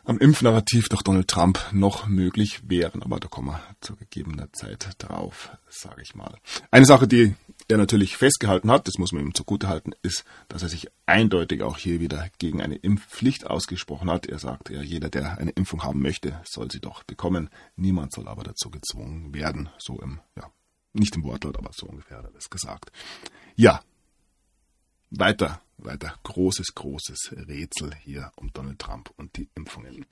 am Impfnarrativ durch Donald Trump noch möglich wären. Aber da kommen wir zu gegebener Zeit drauf, sage ich mal. Eine Sache, die er natürlich festgehalten hat, das muss man ihm zugute halten, ist, dass er sich eindeutig auch hier wieder gegen eine Impfpflicht ausgesprochen hat. Er sagt ja, jeder, der eine Impfung haben möchte, soll sie doch bekommen. Niemand soll aber dazu gezwungen werden. So im, ja, nicht im Wortlaut, aber so ungefähr hat er das gesagt. Ja, weiter weiter großes, großes Rätsel hier um Donald Trump und die Impfungen.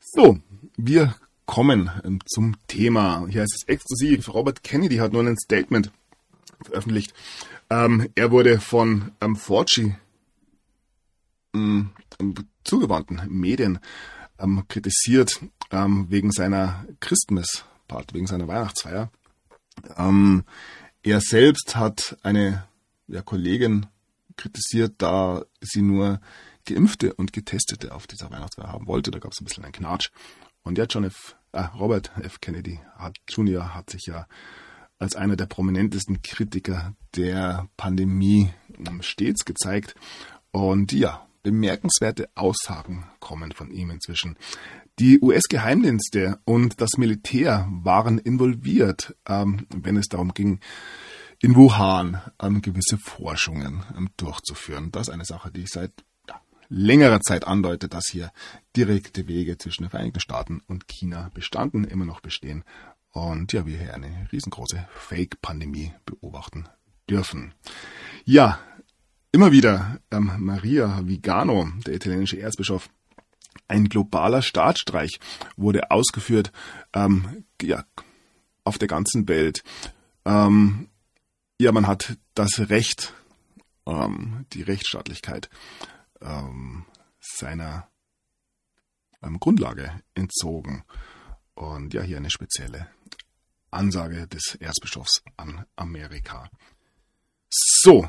So, wir kommen ähm, zum Thema. Hier heißt es exklusiv. Robert Kennedy hat nun ein Statement veröffentlicht. Ähm, er wurde von ähm, Forgy ähm, zugewandten Medien ähm, kritisiert ähm, wegen seiner Christmas-Part, wegen seiner Weihnachtsfeier. Ähm, er selbst hat eine ja, Kollegin kritisiert, da sie nur Geimpfte und Getestete auf dieser Weihnachtsfeier haben wollte. Da gab es ein bisschen einen Knatsch. Und ja, John F. Äh, Robert F. Kennedy hat, Jr. hat sich ja als einer der prominentesten Kritiker der Pandemie ähm, stets gezeigt. Und ja, bemerkenswerte Aussagen kommen von ihm inzwischen. Die US-Geheimdienste und das Militär waren involviert, ähm, wenn es darum ging, in Wuhan ähm, gewisse Forschungen ähm, durchzuführen. Das ist eine Sache, die ich seit ja, längerer Zeit andeute, dass hier direkte Wege zwischen den Vereinigten Staaten und China bestanden, immer noch bestehen und ja, wir hier eine riesengroße Fake-Pandemie beobachten dürfen. Ja, immer wieder ähm, Maria Vigano, der italienische Erzbischof, ein globaler Staatsstreich wurde ausgeführt ähm, ja, auf der ganzen Welt. Ähm, ja, man hat das Recht, ähm, die Rechtsstaatlichkeit ähm, seiner ähm, Grundlage entzogen. Und ja, hier eine spezielle Ansage des Erzbischofs an Amerika. So,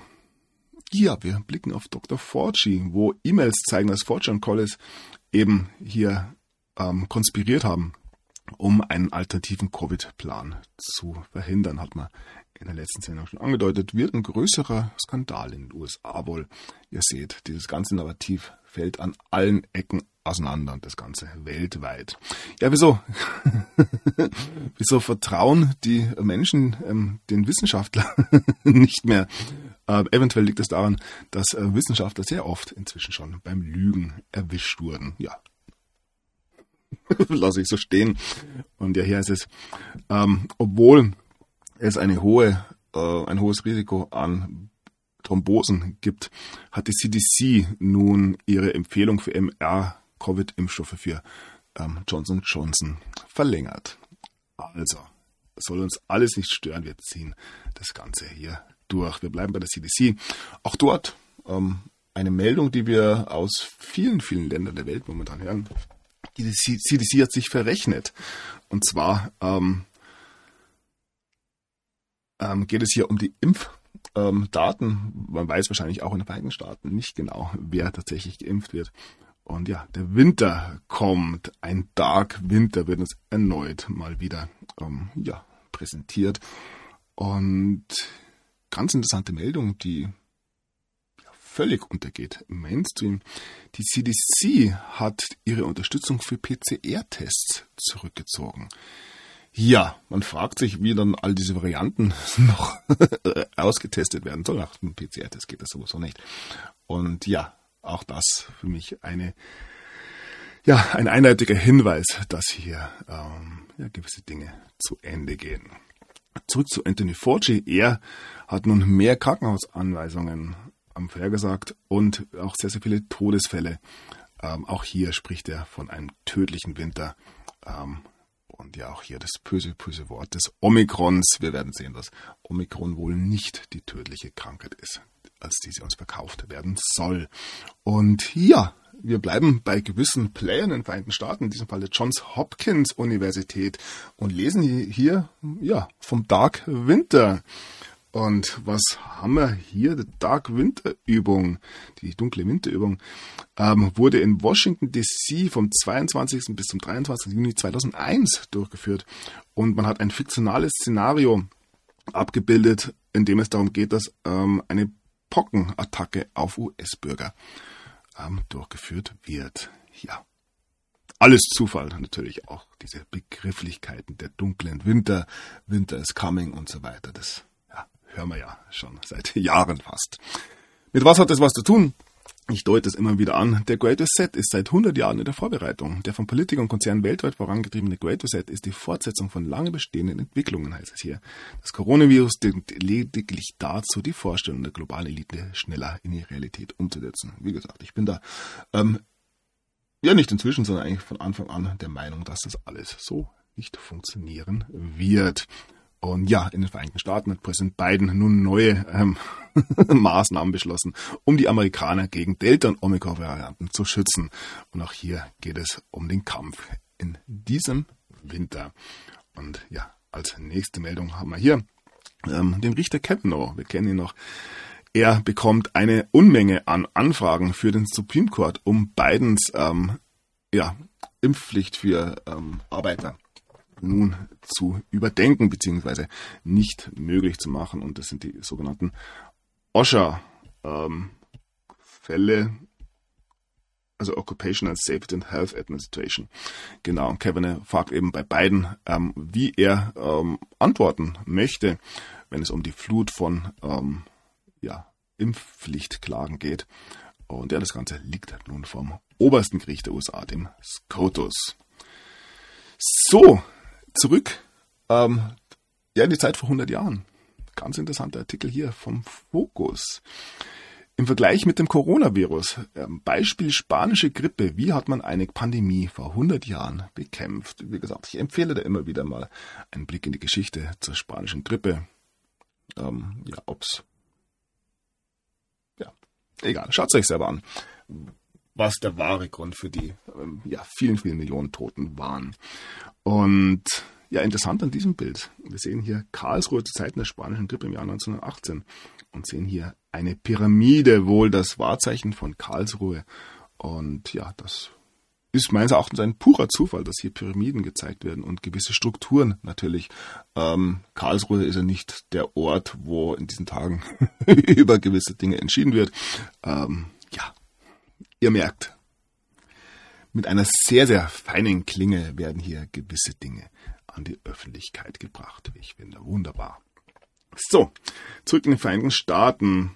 ja, wir blicken auf Dr. Forgy, wo E-Mails zeigen, dass Forgy und Collis eben hier ähm, konspiriert haben, um einen alternativen Covid-Plan zu verhindern, hat man in der letzten Sendung schon angedeutet, wird ein größerer Skandal in den USA wohl. Ihr seht, dieses ganze Narrativ fällt an allen Ecken auseinander und das Ganze weltweit. Ja, wieso? wieso vertrauen die Menschen ähm, den Wissenschaftlern nicht mehr? Äh, eventuell liegt es daran, dass äh, Wissenschaftler sehr oft inzwischen schon beim Lügen erwischt wurden. Ja. Lasse ich so stehen. Und ja, hier ist es, ähm, obwohl es eine hohe, äh, ein hohes Risiko an Thrombosen gibt, hat die CDC nun ihre Empfehlung für MR-Covid-Impfstoffe für ähm, Johnson Johnson verlängert. Also, soll uns alles nicht stören, wir ziehen das Ganze hier durch. Wir bleiben bei der CDC. Auch dort ähm, eine Meldung, die wir aus vielen, vielen Ländern der Welt momentan hören. Die CDC hat sich verrechnet. Und zwar ähm, ähm, geht es hier um die Impfdaten. Ähm, Man weiß wahrscheinlich auch in den Vereinigten Staaten nicht genau, wer tatsächlich geimpft wird. Und ja, der Winter kommt. Ein Dark Winter wird uns erneut mal wieder ähm, ja, präsentiert. Und ganz interessante Meldung, die völlig untergeht im Mainstream. Die CDC hat ihre Unterstützung für PCR-Tests zurückgezogen. Ja, man fragt sich, wie dann all diese Varianten noch ausgetestet werden sollen. Nach dem PCR-Test geht das sowieso nicht. Und ja, auch das für mich eine, ja, ein eindeutiger Hinweis, dass hier ähm, ja, gewisse Dinge zu Ende gehen. Zurück zu Anthony Fauci. Er hat nun mehr Krankenhausanweisungen am vorhergesagt und auch sehr, sehr viele Todesfälle. Ähm, auch hier spricht er von einem tödlichen Winter. Ähm, und ja auch hier das böse, böse Wort des Omikrons. Wir werden sehen, dass Omikron wohl nicht die tödliche Krankheit ist, als die sie uns verkauft werden soll. Und ja, wir bleiben bei gewissen Playern in den Vereinigten Staaten, in diesem Fall der Johns Hopkins Universität und lesen hier, ja, vom Dark Winter. Und was haben wir hier? Die Dark Winter Übung, die dunkle Winterübung, ähm, wurde in Washington DC vom 22. bis zum 23. Juni 2001 durchgeführt. Und man hat ein fiktionales Szenario abgebildet, in dem es darum geht, dass ähm, eine Pockenattacke auf US-Bürger ähm, durchgeführt wird. Ja. Alles Zufall natürlich auch diese Begrifflichkeiten der dunklen Winter, Winter is coming und so weiter. Das hören wir ja schon seit Jahren fast. Mit was hat das was zu tun? Ich deute es immer wieder an. Der Great Reset ist seit 100 Jahren in der Vorbereitung. Der von Politikern und Konzernen weltweit vorangetriebene Great Reset ist die Fortsetzung von lange bestehenden Entwicklungen, heißt es hier. Das Coronavirus dient lediglich dazu, die Vorstellung der globalen Elite schneller in die Realität umzusetzen. Wie gesagt, ich bin da ähm, ja nicht inzwischen, sondern eigentlich von Anfang an der Meinung, dass das alles so nicht funktionieren wird. Und ja, in den Vereinigten Staaten hat Präsident Biden nun neue ähm, Maßnahmen beschlossen, um die Amerikaner gegen Delta- und Omikron-Varianten zu schützen. Und auch hier geht es um den Kampf in diesem Winter. Und ja, als nächste Meldung haben wir hier ähm, den Richter Kavanaugh. Wir kennen ihn noch. Er bekommt eine Unmenge an Anfragen für den Supreme Court, um Bidens ähm, ja, Impfpflicht für ähm, Arbeiter nun zu überdenken bzw. nicht möglich zu machen. Und das sind die sogenannten OSHA-Fälle, ähm, also Occupational Safety and Health Administration. Genau, und Kevin fragt eben bei beiden, ähm, wie er ähm, antworten möchte, wenn es um die Flut von ähm, ja, Impfpflichtklagen geht. Und ja, das Ganze liegt nun vom obersten Gericht der USA, dem SCOTUS. So, zurück. Ähm, ja, in die Zeit vor 100 Jahren. Ganz interessanter Artikel hier vom Fokus. Im Vergleich mit dem Coronavirus, ähm, Beispiel spanische Grippe, wie hat man eine Pandemie vor 100 Jahren bekämpft? Wie gesagt, ich empfehle da immer wieder mal einen Blick in die Geschichte zur spanischen Grippe. Ähm, ja, ob's. Ja, egal, schaut es euch selber an, was der wahre Grund für die ähm, ja, vielen, vielen Millionen Toten waren. Und ja, interessant an diesem Bild. Wir sehen hier Karlsruhe zu Zeiten der spanischen Grippe im Jahr 1918 und sehen hier eine Pyramide, wohl das Wahrzeichen von Karlsruhe. Und ja, das ist meines Erachtens ein purer Zufall, dass hier Pyramiden gezeigt werden und gewisse Strukturen natürlich. Ähm, Karlsruhe ist ja nicht der Ort, wo in diesen Tagen über gewisse Dinge entschieden wird. Ähm, ihr merkt, mit einer sehr, sehr feinen Klinge werden hier gewisse Dinge an die Öffentlichkeit gebracht. Ich finde wunderbar. So, zurück in den Vereinigten Staaten,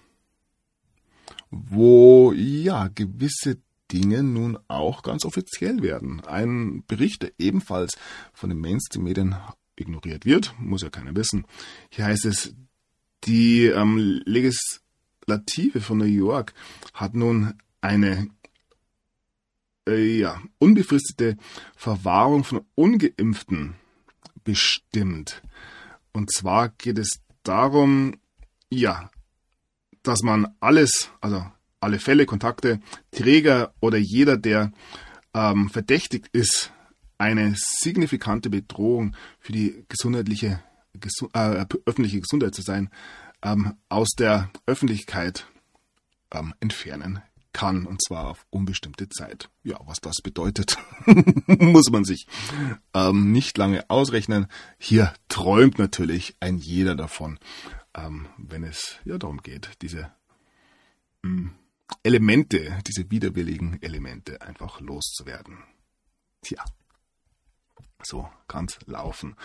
wo ja gewisse Dinge nun auch ganz offiziell werden. Ein Bericht, der ebenfalls von den Mainstream-Medien ignoriert wird, muss ja keiner wissen. Hier heißt es, die ähm, Legislative von New York hat nun eine äh, ja, unbefristete Verwahrung von ungeimpften bestimmt. Und zwar geht es darum, ja, dass man alles, also alle Fälle, Kontakte, Träger oder jeder, der ähm, verdächtigt ist, eine signifikante Bedrohung für die gesundheitliche, gesu äh, öffentliche Gesundheit zu sein, ähm, aus der Öffentlichkeit ähm, entfernen kann, und zwar auf unbestimmte Zeit. Ja, was das bedeutet, muss man sich ähm, nicht lange ausrechnen. Hier träumt natürlich ein jeder davon, ähm, wenn es ja darum geht, diese mh, hm, Elemente, diese widerwilligen Elemente einfach loszuwerden. Tja, so kann's laufen.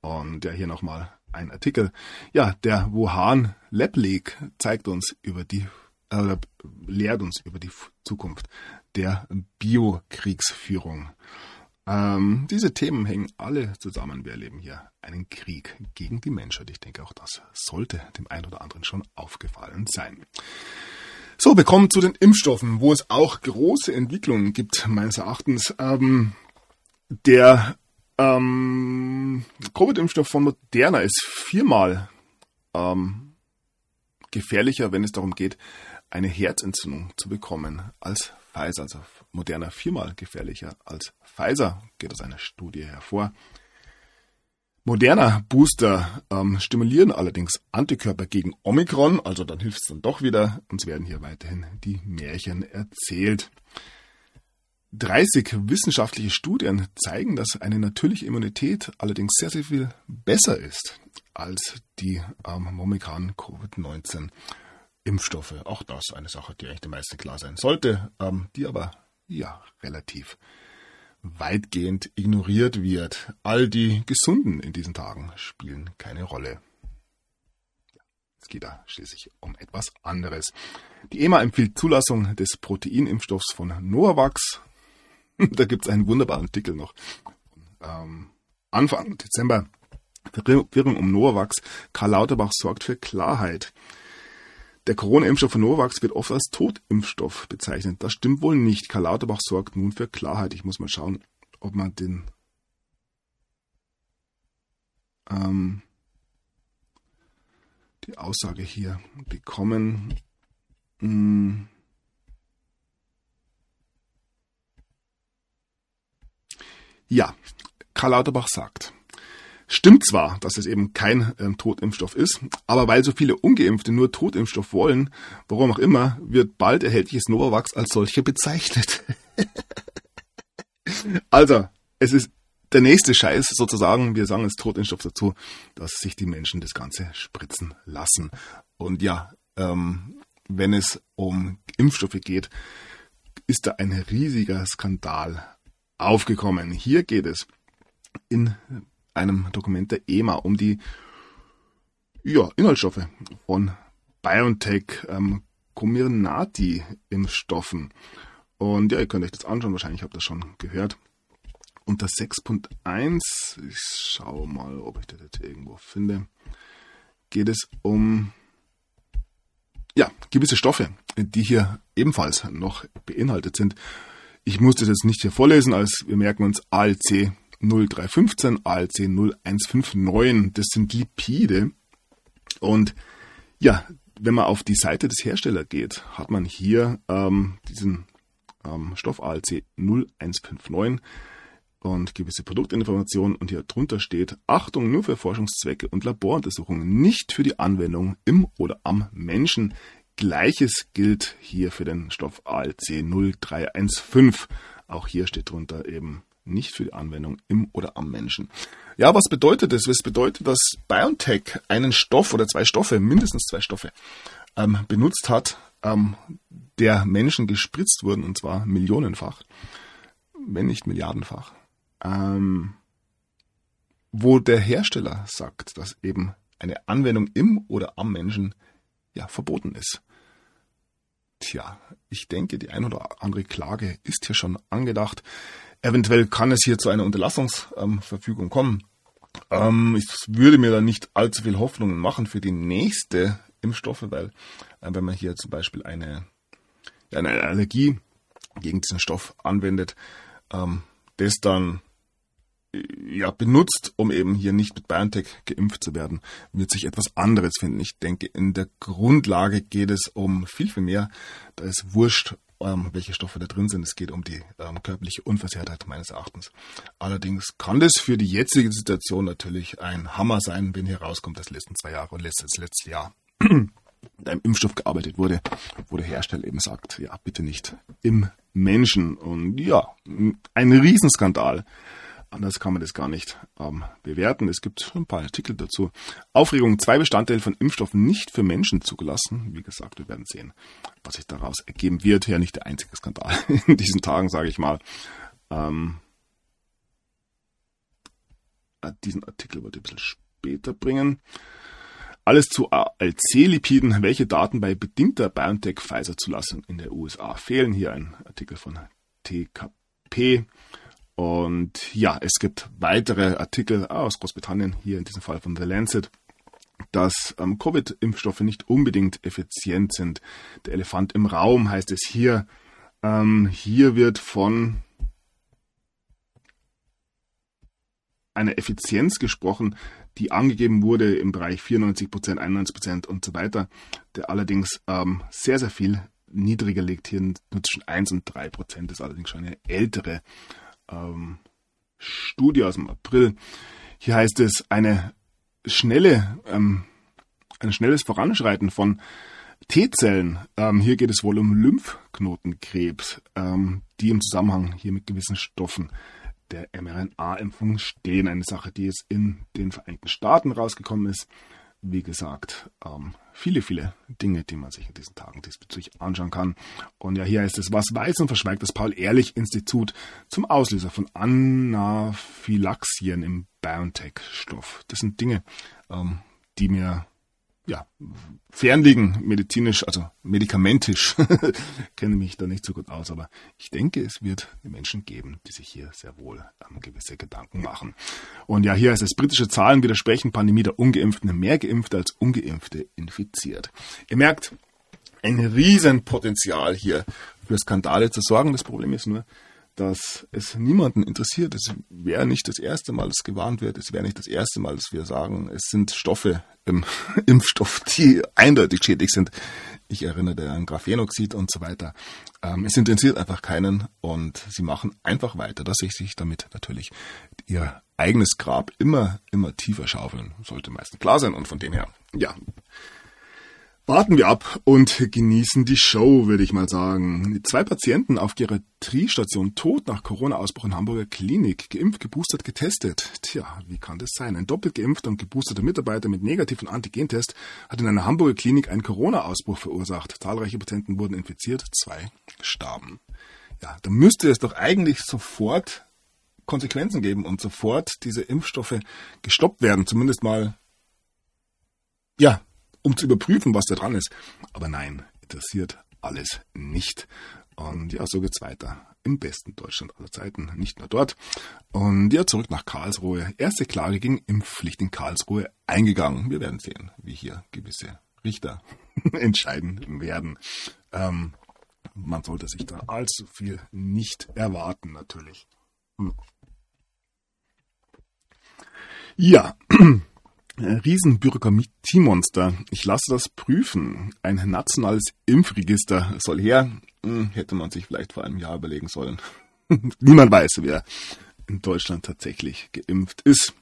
Und ja, hier nochmal ein Artikel. Ja, der Wuhan Lab League zeigt uns über die äh, lehrt uns über die Zukunft der Biokriegsführung. Ähm, diese Themen hängen alle zusammen. Wir erleben hier einen Krieg gegen die Menschheit. Ich denke, auch das sollte dem einen oder anderen schon aufgefallen sein. So, wir kommen zu den Impfstoffen, wo es auch große Entwicklungen gibt, meines Erachtens. Ähm, der ähm, Covid-Impfstoff von Moderna ist viermal ähm, gefährlicher, wenn es darum geht, eine Herzentzündung zu bekommen als Pfizer, also Moderna viermal gefährlicher als Pfizer, geht aus einer Studie hervor. Moderna Booster ähm, stimulieren allerdings Antikörper gegen Omikron, also dann hilft es dann doch wieder. Uns werden hier weiterhin die Märchen erzählt. 30 wissenschaftliche Studien zeigen, dass eine natürliche Immunität allerdings sehr, sehr viel besser ist als die ähm, momentan Covid-19 Impfstoffe. Auch das eine Sache, die eigentlich den meisten klar sein sollte, ähm, die aber ja relativ weitgehend ignoriert wird. All die Gesunden in diesen Tagen spielen keine Rolle. Es geht da schließlich um etwas anderes. Die EMA empfiehlt Zulassung des Proteinimpfstoffs von Novavax. da gibt es einen wunderbaren Artikel noch. Ähm, Anfang Dezember. Verwirrung um Novavax. Karl Lauterbach sorgt für Klarheit. Der Corona-Impfstoff von Novavax wird oft als Totimpfstoff bezeichnet. Das stimmt wohl nicht. Karl Lauterbach sorgt nun für Klarheit. Ich muss mal schauen, ob man den ähm, die Aussage hier bekommen. Hm. Ja, Karl Lauterbach sagt, Stimmt zwar, dass es eben kein ähm, Totimpfstoff ist, aber weil so viele Ungeimpfte nur Totimpfstoff wollen, warum auch immer, wird bald erhältliches Novavax als solche bezeichnet. also, es ist der nächste Scheiß sozusagen, wir sagen es Totimpfstoff dazu, dass sich die Menschen das Ganze spritzen lassen. Und ja, ähm, wenn es um Impfstoffe geht, ist da ein riesiger Skandal aufgekommen. Hier geht es in einem Dokument der EMA um die ja, Inhaltsstoffe von BioNTech ähm, Comirnaty-Impfstoffen. Und ja, ihr könnt euch das anschauen, wahrscheinlich habt ihr das schon gehört. Unter 6.1, ich schaue mal, ob ich das jetzt irgendwo finde, geht es um ja, gewisse Stoffe, die hier ebenfalls noch beinhaltet sind. Ich muss das jetzt nicht hier vorlesen, als wir merken uns ALC 0315, ALC 0159. Das sind Lipide. Und ja, wenn man auf die Seite des Herstellers geht, hat man hier ähm, diesen ähm, Stoff ALC 0159 und gewisse Produktinformationen und hier drunter steht Achtung nur für Forschungszwecke und Laboruntersuchungen, nicht für die Anwendung im oder am Menschen. Gleiches gilt hier für den Stoff ALC 0315. Auch hier steht drunter eben nicht für die Anwendung im oder am Menschen. Ja, was bedeutet das? Es bedeutet, dass BioNTech einen Stoff oder zwei Stoffe, mindestens zwei Stoffe, ähm, benutzt hat, ähm, der Menschen gespritzt wurden, und zwar millionenfach, wenn nicht milliardenfach, ähm, wo der Hersteller sagt, dass eben eine Anwendung im oder am Menschen ja verboten ist. Tja, ich denke, die ein oder andere Klage ist hier schon angedacht. Eventuell kann es hier zu einer Unterlassungsverfügung ähm, kommen. Ähm, ich würde mir da nicht allzu viel Hoffnungen machen für die nächste Impfstoffe, weil äh, wenn man hier zum Beispiel eine, eine Allergie gegen diesen Stoff anwendet, ähm, das dann ja, benutzt, um eben hier nicht mit BioNTech geimpft zu werden, wird sich etwas anderes finden. Ich denke, in der Grundlage geht es um viel, viel mehr. Da ist wurscht, ähm, welche Stoffe da drin sind. Es geht um die ähm, körperliche Unversehrtheit meines Erachtens. Allerdings kann das für die jetzige Situation natürlich ein Hammer sein, wenn hier rauskommt, dass letzten zwei Jahre und letztes letzte Jahr mit einem Impfstoff gearbeitet wurde, wo der Hersteller eben sagt, ja, bitte nicht im Menschen. Und ja, ein Riesenskandal. Anders kann man das gar nicht ähm, bewerten. Es gibt ein paar Artikel dazu. Aufregung, zwei Bestandteile von Impfstoffen nicht für Menschen zugelassen. Wie gesagt, wir werden sehen, was sich daraus ergeben wird. Ja, nicht der einzige Skandal in diesen Tagen, sage ich mal. Ähm, äh, diesen Artikel wollte ich ein bisschen später bringen. Alles zu ALC-Lipiden. Welche Daten bei bedingter BioNTech-Pfizer-Zulassung in der USA fehlen? Hier ein Artikel von TKP. Und ja, es gibt weitere Artikel aus Großbritannien, hier in diesem Fall von The Lancet, dass ähm, Covid-Impfstoffe nicht unbedingt effizient sind. Der Elefant im Raum heißt es hier. Ähm, hier wird von einer Effizienz gesprochen, die angegeben wurde im Bereich 94%, 91% und so weiter, der allerdings ähm, sehr, sehr viel niedriger liegt. Hier nur zwischen 1 und 3%, das ist allerdings schon eine ältere ähm, Studie aus dem April. Hier heißt es eine schnelle, ähm, ein schnelles Voranschreiten von T-Zellen. Ähm, hier geht es wohl um Lymphknotenkrebs, ähm, die im Zusammenhang hier mit gewissen Stoffen der mRNA-Impfung stehen. Eine Sache, die jetzt in den Vereinigten Staaten rausgekommen ist wie gesagt, ähm, viele, viele Dinge, die man sich in diesen Tagen diesbezüglich anschauen kann. Und ja, hier heißt es, was weiß und verschweigt das Paul-Ehrlich-Institut zum Auslöser von Anaphylaxien im BioNTech-Stoff. Das sind Dinge, ähm, die mir ja, fernliegen, medizinisch, also medikamentisch, kenne mich da nicht so gut aus, aber ich denke, es wird Menschen geben, die sich hier sehr wohl ähm, gewisse Gedanken machen. Und ja, hier heißt es, britische Zahlen widersprechen Pandemie der Ungeimpften, mehr Geimpfte als Ungeimpfte infiziert. Ihr merkt, ein Riesenpotenzial hier für Skandale zu sorgen. Das Problem ist nur, dass es niemanden interessiert. Es wäre nicht das erste Mal, dass gewarnt wird. Es wäre nicht das erste Mal, dass wir sagen, es sind Stoffe im Impfstoff, die eindeutig schädlich sind. Ich erinnere an Graphenoxid und so weiter. Ähm, es interessiert einfach keinen und sie machen einfach weiter, dass sich sich damit natürlich ihr eigenes Grab immer, immer tiefer schaufeln. Sollte meistens klar sein und von dem her, ja, Warten wir ab und genießen die Show, würde ich mal sagen. Zwei Patienten auf Geriatriestation tot nach Corona-Ausbruch in Hamburger Klinik. Geimpft, geboostert, getestet. Tja, wie kann das sein? Ein doppelt geimpfter und geboosterter Mitarbeiter mit negativen Antigentest hat in einer Hamburger Klinik einen Corona-Ausbruch verursacht. Zahlreiche Patienten wurden infiziert, zwei starben. Ja, da müsste es doch eigentlich sofort Konsequenzen geben und sofort diese Impfstoffe gestoppt werden. Zumindest mal, ja, um zu überprüfen, was da dran ist. Aber nein, interessiert alles nicht. Und ja, so geht's weiter. Im besten Deutschland aller Zeiten, nicht nur dort. Und ja, zurück nach Karlsruhe. Erste Klage gegen Impfpflicht in Karlsruhe eingegangen. Wir werden sehen, wie hier gewisse Richter entscheiden werden. Ähm, man sollte sich da allzu viel nicht erwarten, natürlich. Hm. Ja, Riesenbürokratiemonster. Ich lasse das prüfen. Ein nationales Impfregister soll her. Hm, hätte man sich vielleicht vor einem Jahr überlegen sollen. Niemand weiß, wer in Deutschland tatsächlich geimpft ist.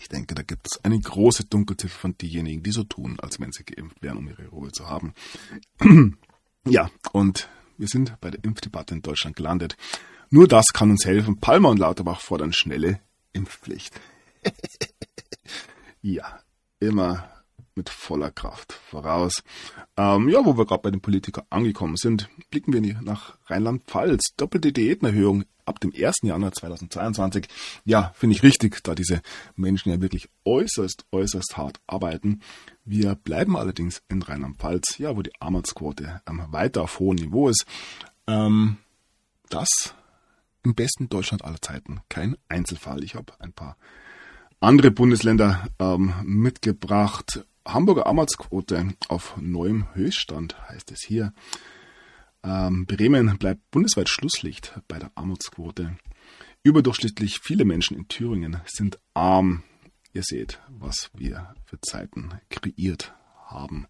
Ich denke, da gibt es eine große Dunkelziffer von diejenigen, die so tun, als wenn sie geimpft wären, um ihre Ruhe zu haben. ja, und wir sind bei der Impfdebatte in Deutschland gelandet. Nur das kann uns helfen. Palmer und Lauterbach fordern schnelle Impfpflicht. Ja, immer mit voller Kraft voraus. Ähm, ja, wo wir gerade bei den Politikern angekommen sind, blicken wir nach Rheinland-Pfalz. Doppelte Diätenerhöhung ab dem 1. Januar 2022. Ja, finde ich richtig, da diese Menschen ja wirklich äußerst, äußerst hart arbeiten. Wir bleiben allerdings in Rheinland-Pfalz, ja, wo die Armutsquote ähm, weiter auf hohem Niveau ist. Ähm, das im besten Deutschland aller Zeiten. Kein Einzelfall. Ich habe ein paar andere Bundesländer ähm, mitgebracht. Hamburger Armutsquote auf neuem Höchststand, heißt es hier. Ähm, Bremen bleibt bundesweit Schlusslicht bei der Armutsquote. Überdurchschnittlich viele Menschen in Thüringen sind arm. Ihr seht, was wir für Zeiten kreiert haben.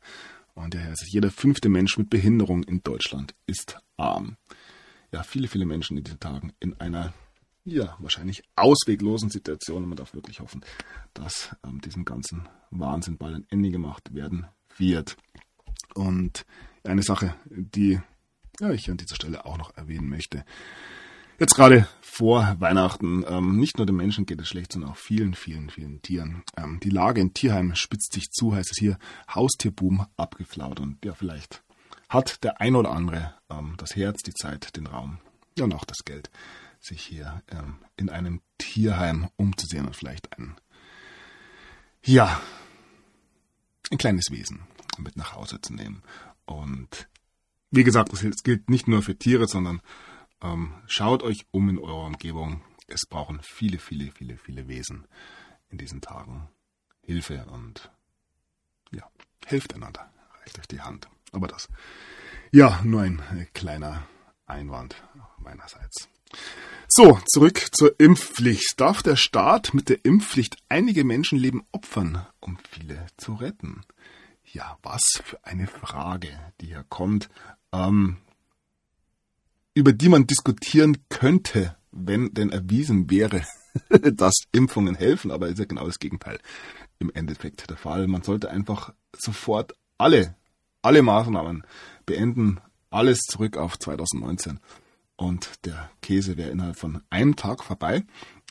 Und daher ist jeder fünfte Mensch mit Behinderung in Deutschland ist arm. Ja, viele, viele Menschen in diesen Tagen in einer ja, wahrscheinlich ausweglosen Situationen. Man darf wirklich hoffen, dass ähm, diesem ganzen Wahnsinn bald ein Ende gemacht werden wird. Und eine Sache, die ja, ich an dieser Stelle auch noch erwähnen möchte. Jetzt gerade vor Weihnachten, ähm, nicht nur den Menschen geht es schlecht, sondern auch vielen, vielen, vielen Tieren. Ähm, die Lage in Tierheim spitzt sich zu, heißt es hier, Haustierboom abgeflaut. Und ja, vielleicht hat der ein oder andere ähm, das Herz, die Zeit, den Raum ja, und auch das Geld sich hier ähm, in einem Tierheim umzusehen und vielleicht ein, ja, ein kleines Wesen mit nach Hause zu nehmen. Und wie gesagt, das gilt nicht nur für Tiere, sondern ähm, schaut euch um in eurer Umgebung. Es brauchen viele, viele, viele, viele Wesen in diesen Tagen Hilfe und ja, helft einander, reicht euch die Hand. Aber das, ja, nur ein kleiner Einwand meinerseits. So, zurück zur Impfpflicht. Darf der Staat mit der Impfpflicht einige Menschenleben opfern, um viele zu retten? Ja, was für eine Frage, die hier kommt, ähm, über die man diskutieren könnte, wenn denn erwiesen wäre, dass Impfungen helfen, aber ist ja genau das Gegenteil im Endeffekt der Fall. Man sollte einfach sofort alle, alle Maßnahmen beenden, alles zurück auf 2019 und der Käse wäre innerhalb von einem Tag vorbei.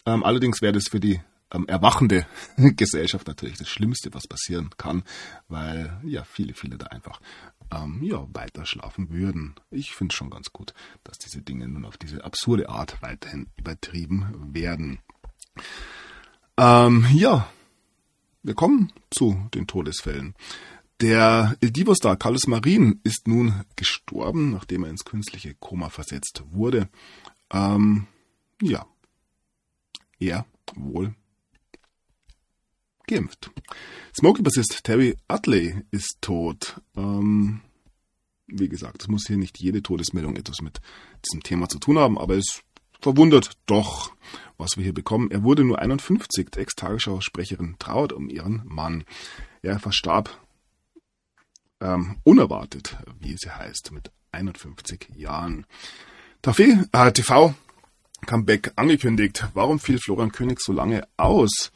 Ähm, allerdings wäre das für die ähm, erwachende Gesellschaft natürlich das Schlimmste, was passieren kann, weil ja viele, viele da einfach ähm, ja, weiter schlafen würden. Ich finde es schon ganz gut, dass diese Dinge nun auf diese absurde Art weiterhin übertrieben werden. Ähm, ja, wir kommen zu den Todesfällen. Der Divo-Star Carlos Marin ist nun gestorben, nachdem er ins künstliche Koma versetzt wurde. Ähm, ja, er wohl geimpft. Smokey-Bassist Terry Utley ist tot. Ähm, wie gesagt, es muss hier nicht jede Todesmeldung etwas mit diesem Thema zu tun haben, aber es verwundert doch, was wir hier bekommen. Er wurde nur 51. Ex-Tagesschau-Sprecherin trauert um ihren Mann. Er verstarb ähm, unerwartet, wie sie heißt, mit 51 Jahren. TV, äh, TV Comeback angekündigt. Warum fiel Florian König so lange aus?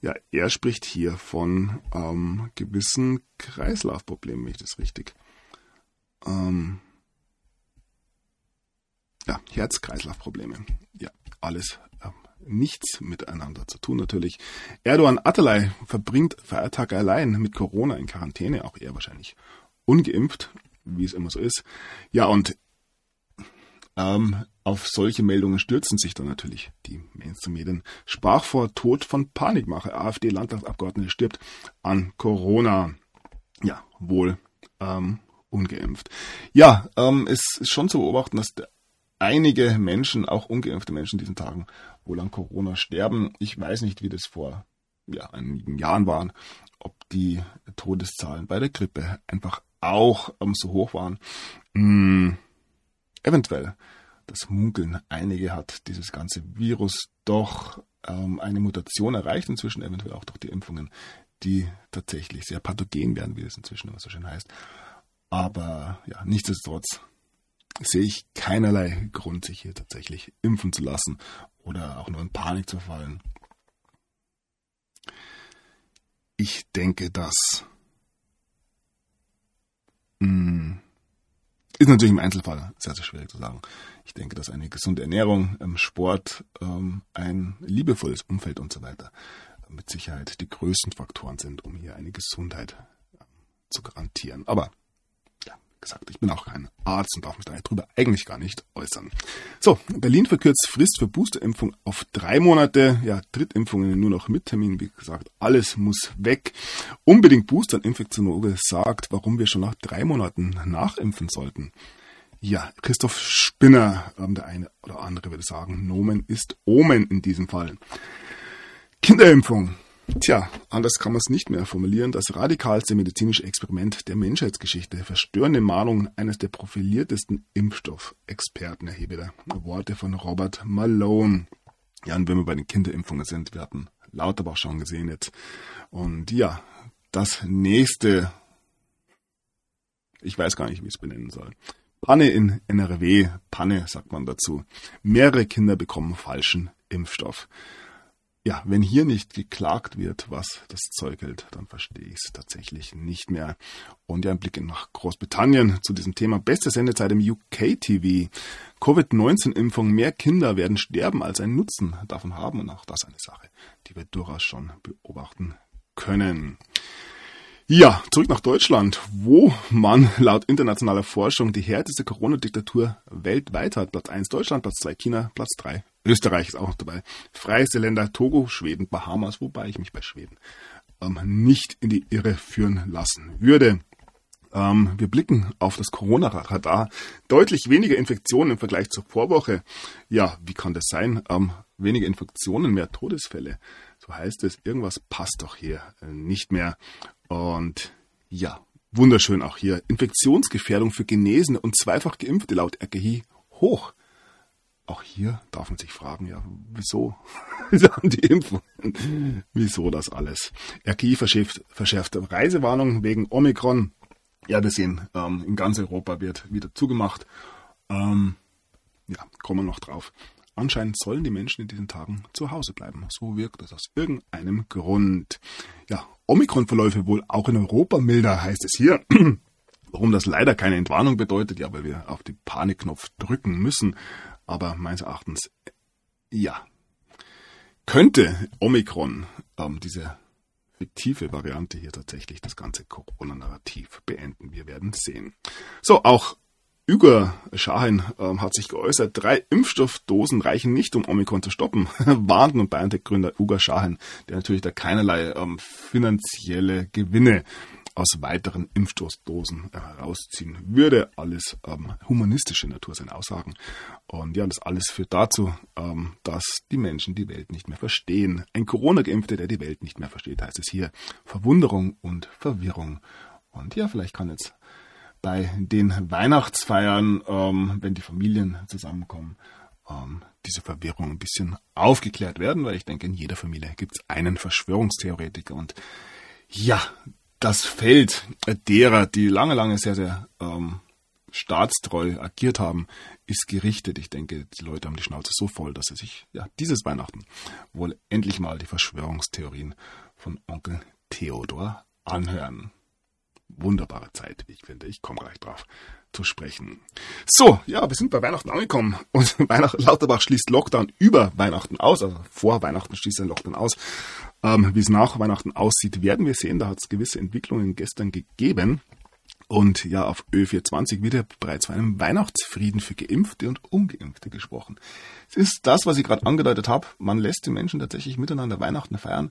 Ja, er spricht hier von ähm, gewissen Kreislaufproblemen, wenn ich das richtig. Ähm, ja, Herz-Kreislauf-Probleme. Ja, alles nichts miteinander zu tun natürlich. Erdogan Atalay verbringt Feiertag allein mit Corona in Quarantäne, auch er wahrscheinlich ungeimpft, wie es immer so ist. Ja, und ähm, auf solche Meldungen stürzen sich dann natürlich die Mainstream-Medien. Sprach vor Tod von Panikmache. AfD-Landtagsabgeordnete stirbt an Corona. Ja, wohl ähm, ungeimpft. Ja, ähm, es ist schon zu beobachten, dass einige Menschen, auch ungeimpfte Menschen diesen Tagen, wohl an Corona sterben. Ich weiß nicht, wie das vor ja, einigen Jahren waren, ob die Todeszahlen bei der Grippe einfach auch ähm, so hoch waren. Hm, eventuell das Munkeln einige hat dieses ganze Virus doch ähm, eine Mutation erreicht, inzwischen eventuell auch durch die Impfungen, die tatsächlich sehr pathogen werden, wie es inzwischen immer so schön heißt. Aber ja, nichtsdestotrotz sehe ich keinerlei Grund, sich hier tatsächlich impfen zu lassen oder auch nur in Panik zu fallen. Ich denke, dass mh, hm, ist natürlich im Einzelfall sehr, sehr schwierig zu sagen. Ich denke, dass eine gesunde Ernährung, ähm, Sport, ähm, ein liebevolles Umfeld und so weiter mit Sicherheit die größten Faktoren sind, um hier eine Gesundheit ähm, zu garantieren. Aber gesagt, ich bin auch kein Arzt und darf mich darüber eigentlich gar nicht äußern. So, Berlin verkürzt Frist für Boosterimpfung auf drei Monate. Ja, Drittimpfungen nur noch mit Termin. Wie gesagt, alles muss weg. Unbedingt boostern. Infektionologe sagt, warum wir schon nach drei Monaten nachimpfen sollten. Ja, Christoph Spinner, ähm, der eine oder andere würde sagen, Nomen ist Omen in diesem Fall. Kinderimpfung. Tja, anders kann man es nicht mehr formulieren. Das radikalste medizinische Experiment der Menschheitsgeschichte. Verstörende Mahnungen eines der profiliertesten Impfstoffexperten. Erhebe da Worte von Robert Malone. Ja, und wenn wir bei den Kinderimpfungen sind, wir hatten Lauterbach schon gesehen jetzt. Und ja, das nächste, ich weiß gar nicht, wie ich es benennen soll. Panne in NRW, Panne sagt man dazu. Mehrere Kinder bekommen falschen Impfstoff ja, wenn hier nicht geklagt wird, was das Zeug hält, dann verstehe ich es tatsächlich nicht mehr. Und ja, ein Blick nach Großbritannien zu diesem Thema. Beste Sendezeit im UK-TV. Covid-19-Impfung. Mehr Kinder werden sterben, als einen Nutzen davon haben. Und auch das eine Sache, die wir durchaus schon beobachten können. Ja, zurück nach Deutschland, wo man laut internationaler Forschung die härteste Corona-Diktatur weltweit hat. Platz 1 Deutschland, Platz 2 China, Platz 3 Österreich ist auch noch dabei. Freiste Länder Togo, Schweden, Bahamas, wobei ich mich bei Schweden ähm, nicht in die Irre führen lassen würde. Ähm, wir blicken auf das Corona-Radar. Deutlich weniger Infektionen im Vergleich zur Vorwoche. Ja, wie kann das sein? Ähm, weniger Infektionen, mehr Todesfälle. So heißt es, irgendwas passt doch hier äh, nicht mehr. Und ja, wunderschön auch hier. Infektionsgefährdung für Genesene und zweifach Geimpfte laut RKI hoch. Auch hier darf man sich fragen, ja, wieso die Impfungen? wieso das alles? RKI verschärft, verschärft Reisewarnungen wegen Omikron. Ja, wir sehen, ähm, in ganz Europa wird wieder zugemacht. Ähm, ja, kommen wir noch drauf. Anscheinend sollen die Menschen in diesen Tagen zu Hause bleiben. So wirkt es aus irgendeinem Grund. Ja, Omikron-Verläufe wohl auch in Europa milder, heißt es hier. Warum das leider keine Entwarnung bedeutet, ja, weil wir auf den Panikknopf drücken müssen. Aber meines Erachtens, ja, könnte Omikron, ähm, diese fiktive Variante hier tatsächlich das ganze Corona-Narrativ beenden. Wir werden sehen. So, auch Üger Schahin ähm, hat sich geäußert, drei Impfstoffdosen reichen nicht, um Omikron zu stoppen, warnten und BioNTech-Gründer Uga Schahin, der natürlich da keinerlei ähm, finanzielle Gewinne aus weiteren Impfstoßdosen herausziehen würde. Alles ähm, humanistische Natur seine Aussagen. Und ja, das alles führt dazu, ähm, dass die Menschen die Welt nicht mehr verstehen. Ein Corona-Geimpfter, der die Welt nicht mehr versteht, heißt es hier. Verwunderung und Verwirrung. Und ja, vielleicht kann jetzt bei den Weihnachtsfeiern, ähm, wenn die Familien zusammenkommen, ähm, diese Verwirrung ein bisschen aufgeklärt werden, weil ich denke, in jeder Familie gibt es einen Verschwörungstheoretiker und ja, das Feld derer, die lange, lange sehr, sehr ähm, staatstreu agiert haben, ist gerichtet. Ich denke, die Leute haben die Schnauze so voll, dass sie sich ja dieses Weihnachten wohl endlich mal die Verschwörungstheorien von Onkel Theodor anhören. Wunderbare Zeit, wie ich finde. Ich komme gleich drauf zu sprechen. So, ja, wir sind bei Weihnachten angekommen und Weihnacht, Lauterbach schließt Lockdown über Weihnachten aus, also vor Weihnachten schließt er Lockdown aus. Ähm, wie es nach Weihnachten aussieht, werden wir sehen. Da hat es gewisse Entwicklungen gestern gegeben. Und ja, auf Ö420 wird ja bereits von einem Weihnachtsfrieden für Geimpfte und Ungeimpfte gesprochen. Es ist das, was ich gerade angedeutet habe. Man lässt die Menschen tatsächlich miteinander Weihnachten feiern,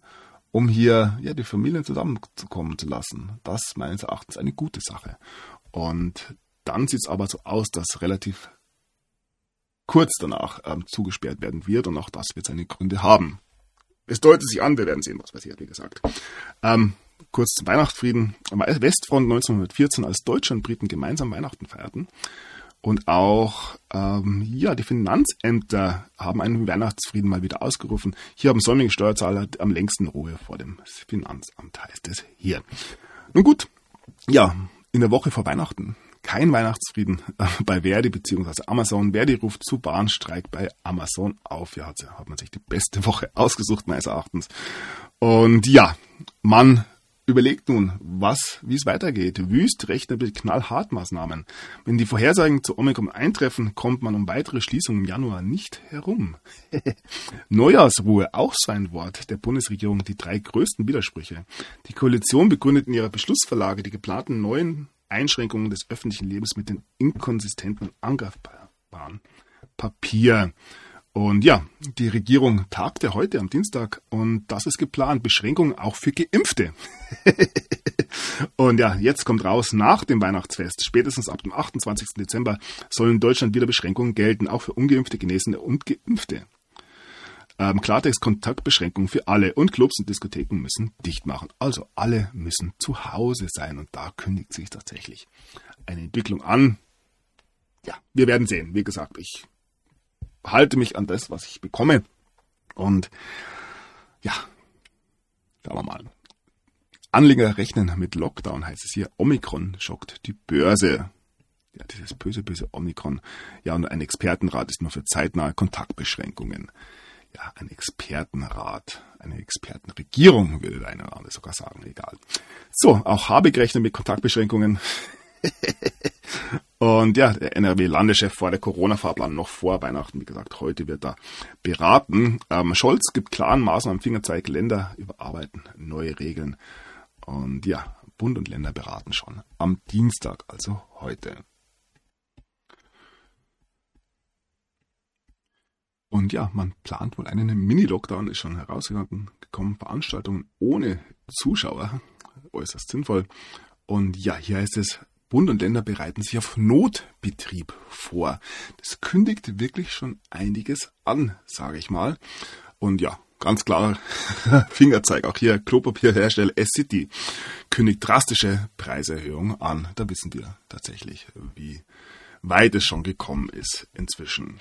um hier ja die Familien zusammenzukommen zu lassen. Das meines Erachtens eine gute Sache. Und dann sieht es aber so aus, dass relativ kurz danach ähm, zugesperrt werden wird und auch das wird seine Gründe haben. Es deutet sich an, wir werden sehen, was passiert, wie gesagt. Ähm, kurz zum Weihnachtsfrieden. Westfront 1914, als Deutsche und Briten gemeinsam Weihnachten feierten. Und auch ähm, ja, die Finanzämter haben einen Weihnachtsfrieden mal wieder ausgerufen. Hier haben sonnige Steuerzahler am längsten Ruhe vor dem Finanzamt, heißt es hier. Nun gut, ja, in der Woche vor Weihnachten kein Weihnachtsfrieden äh, bei Verdi bzw. Amazon. Verdi ruft zu Bahnstreik bei Amazon auf. Ja, hat, hat man sich die beste Woche ausgesucht, meines Erachtens. Und ja, man überlegt nun, was, wie es weitergeht. Wüst rechnet mit Knallhartmaßnahmen. Wenn die Vorhersagen zu Omikron eintreffen, kommt man um weitere Schließungen im Januar nicht herum. Neujahrsruhe, auch so ein Wort der Bundesregierung, die drei größten Widersprüche. Die Koalition begründet in ihrer Beschlussverlage die geplanten neuen Einschränkungen des öffentlichen Lebens mit den inkonsistenten und angreifbaren Papier. Und ja, die Regierung tagte heute am Dienstag und das ist geplant. Beschränkungen auch für Geimpfte. und ja, jetzt kommt raus, nach dem Weihnachtsfest, spätestens ab dem 28. Dezember, sollen in Deutschland wieder Beschränkungen gelten, auch für ungeimpfte, Genesene und Geimpfte. Ähm, Klartext Kontaktbeschränkungen für alle und Clubs und Diskotheken müssen dicht machen. Also alle müssen zu Hause sein und da kündigt sich tatsächlich eine Entwicklung an. Ja, wir werden sehen. Wie gesagt, ich halte mich an das, was ich bekomme. Und ja, schauen wir mal. Anleger rechnen mit Lockdown, heißt es hier. Omikron schockt die Börse. Ja, dieses böse, böse Omikron. Ja, und ein Expertenrat ist nur für zeitnahe Kontaktbeschränkungen. Ja, ein Expertenrat, eine Expertenregierung, würde der eine oder andere sogar sagen, egal. So, auch Habeck rechnet mit Kontaktbeschränkungen. Und ja, der NRW-Landeschef vor der Corona-Fahrplan noch vor Weihnachten, wie gesagt, heute wird da beraten. Ähm, Scholz gibt klaren Maßnahmen, Fingerzeig, Länder überarbeiten neue Regeln. Und ja, Bund und Länder beraten schon am Dienstag, also heute. Und ja, man plant wohl einen Mini-Lockdown, ist schon herausgekommen, Veranstaltungen ohne Zuschauer, äußerst sinnvoll. Und ja, hier heißt es, Bund und Länder bereiten sich auf Notbetrieb vor. Das kündigt wirklich schon einiges an, sage ich mal. Und ja, ganz klar Fingerzeig. Auch hier Klopapierhersteller S-City kündigt drastische Preiserhöhungen an. Da wissen wir tatsächlich, wie weit es schon gekommen ist inzwischen.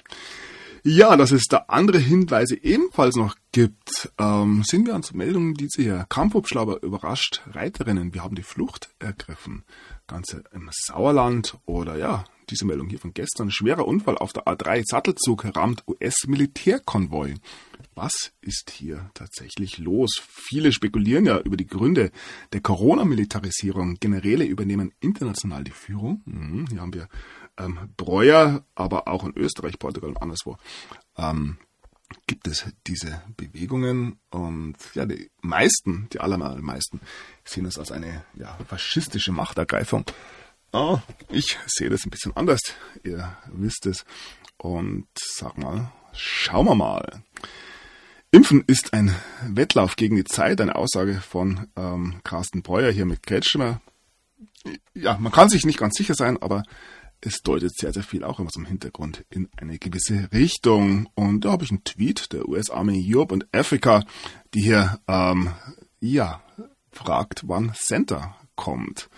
Ja, dass es da andere Hinweise ebenfalls noch gibt, ähm, sind wir an so Meldungen, die sie hier. Kampfhubschrauber überrascht Reiterinnen. Wir haben die Flucht ergriffen. Ganze im Sauerland oder ja, diese Meldung hier von gestern. Schwerer Unfall auf der A3. Sattelzug rammt US-Militärkonvoi. Was ist hier tatsächlich los? Viele spekulieren ja über die Gründe der Corona-Militarisierung. Generäle übernehmen international die Führung. Hm, hier haben wir ähm, Breuer, aber auch in Österreich, Portugal und anderswo, ähm, gibt es diese Bewegungen und ja, die meisten, die allermeisten sehen es als eine ja, faschistische Machtergreifung. Oh, ich sehe das ein bisschen anders, ihr wisst es. Und sag mal, schauen wir mal. Impfen ist ein Wettlauf gegen die Zeit, eine Aussage von ähm, Carsten Breuer hier mit Kretschmer. Ja, man kann sich nicht ganz sicher sein, aber es deutet sehr, sehr viel auch immer zum Hintergrund in eine gewisse Richtung. Und da habe ich einen Tweet der US-Army Europe und Africa, die hier, ähm, ja, fragt, wann Center kommt.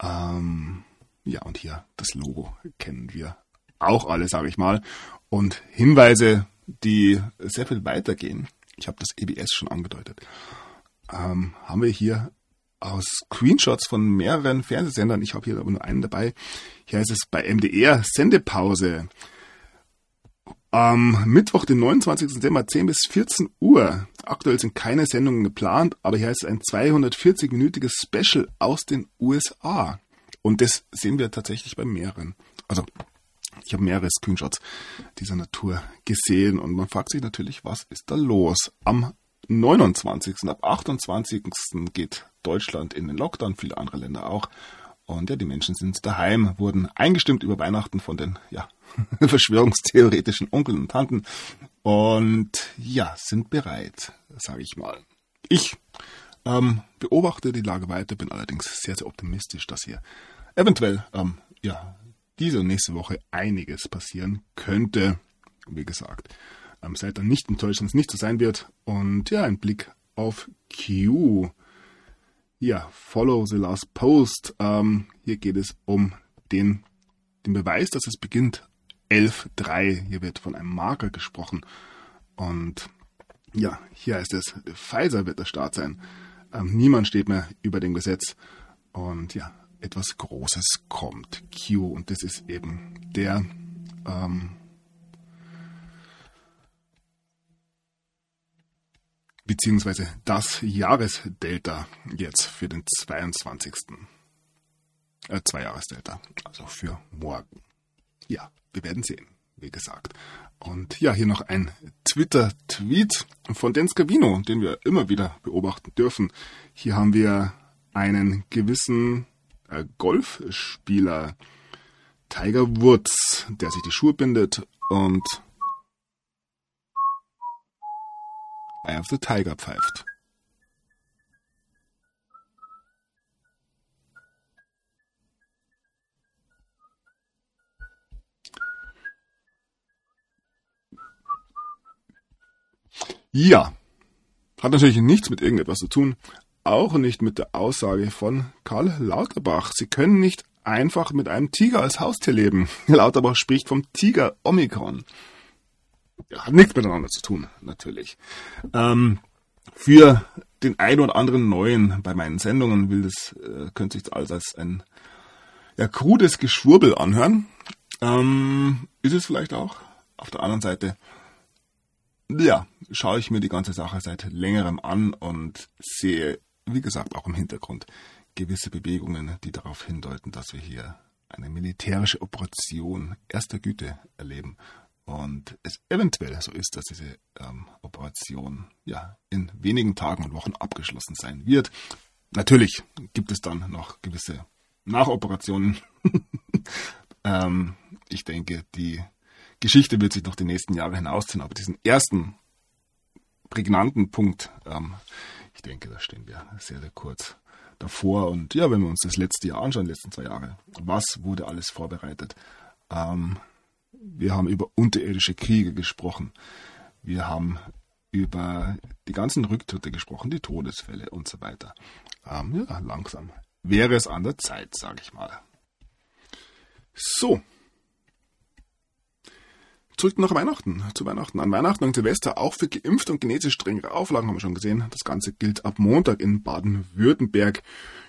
Ähm, Ja, und hier das Logo kennen wir auch alle, sage ich mal. Und Hinweise, die sehr viel weitergehen. Ich habe das EBS schon angedeutet. Ähm, haben wir hier aus Screenshots von mehreren Fernsehsendern. Ich habe hier aber nur einen dabei. Hier heißt es bei MDR Sendepause. Am Mittwoch, den 29. September, 10 bis 14 Uhr. Aktuell sind keine Sendungen geplant, aber hier heißt es ein 240-minütiges Special aus den USA. Und das sehen wir tatsächlich bei mehreren. Also, ich habe mehrere Screenshots dieser Natur gesehen und man fragt sich natürlich, was ist da los? Am 29. ab 28. geht Deutschland in den Lockdown, viele andere Länder auch. Und ja, die Menschen sind daheim, wurden eingestimmt über Weihnachten von den ja, verschwörungstheoretischen Onkeln und Tanten und ja, sind bereit, sage ich mal. Ich ähm, beobachte die Lage weiter, bin allerdings sehr, sehr optimistisch, dass hier eventuell ähm, ja, diese und nächste Woche einiges passieren könnte. Wie gesagt, ähm, seid dann nicht enttäuscht, wenn es nicht so sein wird. Und ja, ein Blick auf Q. Ja, follow the last post. Ähm, hier geht es um den, den Beweis, dass es beginnt. 11.3. Hier wird von einem Marker gesprochen. Und ja, hier heißt es, Pfizer wird der Start sein. Ähm, niemand steht mehr über dem Gesetz. Und ja, etwas Großes kommt. Q. Und das ist eben der ähm, beziehungsweise das Jahresdelta jetzt für den 22. Äh, zwei Jahresdelta, also für morgen. Ja, wir werden sehen, wie gesagt. Und ja, hier noch ein Twitter-Tweet von Dan Scavino, den wir immer wieder beobachten dürfen. Hier haben wir einen gewissen äh, Golfspieler, Tiger Woods, der sich die Schuhe bindet und Eye of the Tiger pfeift. Ja, hat natürlich nichts mit irgendetwas zu tun, auch nicht mit der Aussage von Karl Lauterbach. Sie können nicht einfach mit einem Tiger als Haustier leben. Lauterbach spricht vom Tiger Omikron hat nichts miteinander zu tun, natürlich. Ähm, für den einen oder anderen Neuen bei meinen Sendungen will das, äh, könnte sich alles als ein ja, krudes Geschwurbel anhören. Ähm, ist es vielleicht auch. Auf der anderen Seite, ja, schaue ich mir die ganze Sache seit längerem an und sehe, wie gesagt, auch im Hintergrund gewisse Bewegungen, die darauf hindeuten, dass wir hier eine militärische Operation erster Güte erleben und es eventuell so ist, dass diese ähm, Operation ja in wenigen Tagen und Wochen abgeschlossen sein wird. Natürlich gibt es dann noch gewisse Nachoperationen. ähm, ich denke, die Geschichte wird sich noch die nächsten Jahre hinausziehen, aber diesen ersten prägnanten Punkt, ähm, ich denke, da stehen wir sehr, sehr kurz davor. Und ja, wenn wir uns das letzte Jahr anschauen, die letzten zwei Jahre, was wurde alles vorbereitet? Ähm, wir haben über unterirdische Kriege gesprochen. Wir haben über die ganzen Rücktritte gesprochen, die Todesfälle und so weiter. Ähm, ja, langsam wäre es an der Zeit, sage ich mal. So. Zurück nach Weihnachten, zu Weihnachten. An Weihnachten und Silvester auch für geimpft und genetisch strengere Auflagen haben wir schon gesehen. Das Ganze gilt ab Montag in Baden-Württemberg.